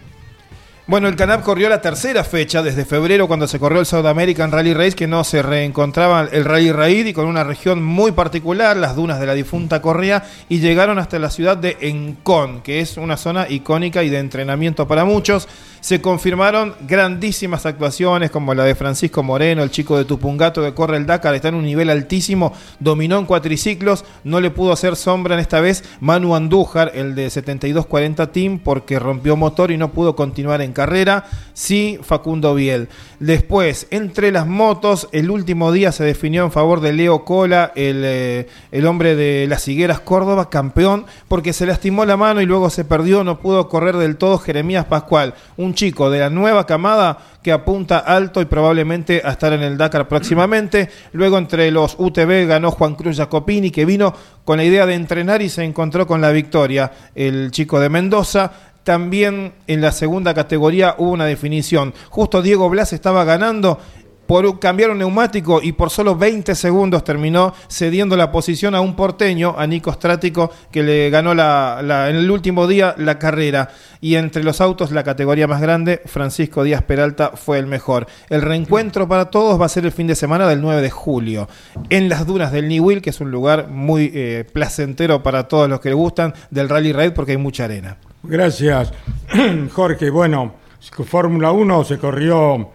Bueno, el Canap corrió la tercera fecha desde febrero cuando se corrió el South American Rally Race que no se reencontraba el Rally Raid y con una región muy particular, las dunas de la difunta Correa y llegaron hasta la ciudad de Encón, que es una zona icónica y de entrenamiento para muchos. Se confirmaron grandísimas actuaciones como la de Francisco Moreno, el chico de Tupungato que corre el Dakar, está en un nivel altísimo, dominó en cuatriciclos, no le pudo hacer sombra en esta vez Manu Andújar, el de 7240 Team, porque rompió motor y no pudo continuar en carrera. Sí, Facundo Biel. Después, entre las motos, el último día se definió en favor de Leo Cola, el, eh, el hombre de las Higueras Córdoba, campeón, porque se lastimó la mano y luego se perdió, no pudo correr del todo Jeremías Pascual, un chico de la nueva camada que apunta alto y probablemente a estar en el Dakar próximamente. Luego entre los UTV ganó Juan Cruz Jacopini, que vino con la idea de entrenar y se encontró con la victoria. El chico de Mendoza. También en la segunda categoría hubo una definición. Justo Diego Blas estaba ganando por cambiar un neumático y por solo 20 segundos terminó cediendo la posición a un porteño, a Nico Strático, que le ganó en el último día la carrera. Y entre los autos, la categoría más grande, Francisco Díaz Peralta fue el mejor. El reencuentro para todos va a ser el fin de semana del 9 de julio, en las dunas del Niwil, que es un lugar muy eh, placentero para todos los que le gustan del Rally Raid porque hay mucha arena.
Gracias, Jorge. Bueno, Fórmula 1 se corrió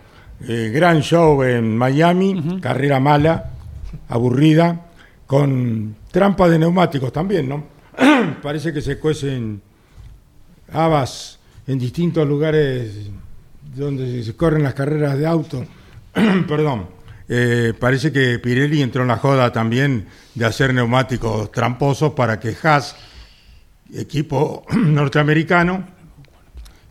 eh, gran show en Miami, carrera mala, aburrida, con trampa de neumáticos también, ¿no? Parece que se cuecen habas en distintos lugares donde se corren las carreras de auto. Perdón. Eh, parece que Pirelli entró en la joda también de hacer neumáticos tramposos para que Haas equipo norteamericano,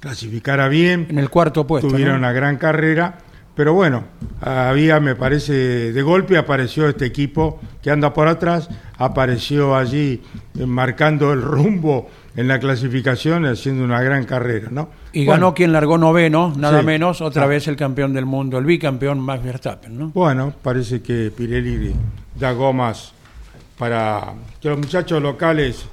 clasificara bien.
En el cuarto puesto.
Tuvieron
¿no?
una gran carrera, pero bueno, había, me parece, de golpe apareció este equipo que anda por atrás, apareció allí eh, marcando el rumbo en la clasificación, haciendo una gran carrera, ¿no?
Y
Bueno,
ganó quien largó noveno, nada
Sí.
menos, otra
Ah.
vez el campeón del mundo, el bicampeón Max Verstappen, ¿no?
Bueno, parece que Pirelli da gomas para que los muchachos locales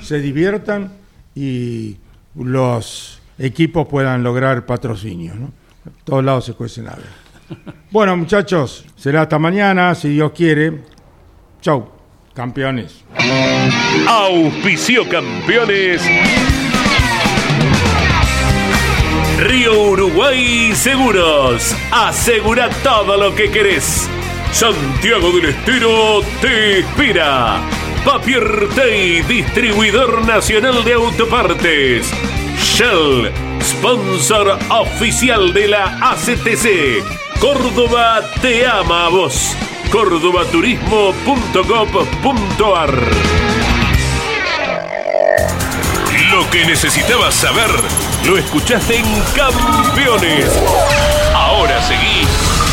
se- diviertan y los equipos puedan lograr patrocinio. ¿no? Todos lados se cuecen aves. Bueno, muchachos, será hasta mañana, si Dios quiere. Chau, campeones.
Auspicio campeones. Río Uruguay Seguros. Asegura todo lo que querés. Santiago del Estero te inspira. Papier Tay, distribuidor nacional de autopartes. Shell, sponsor oficial de la ACTC. Córdoba te ama a vos. cordobaturismo.gov.ar Lo que necesitabas saber lo escuchaste en Campeones. Ahora seguí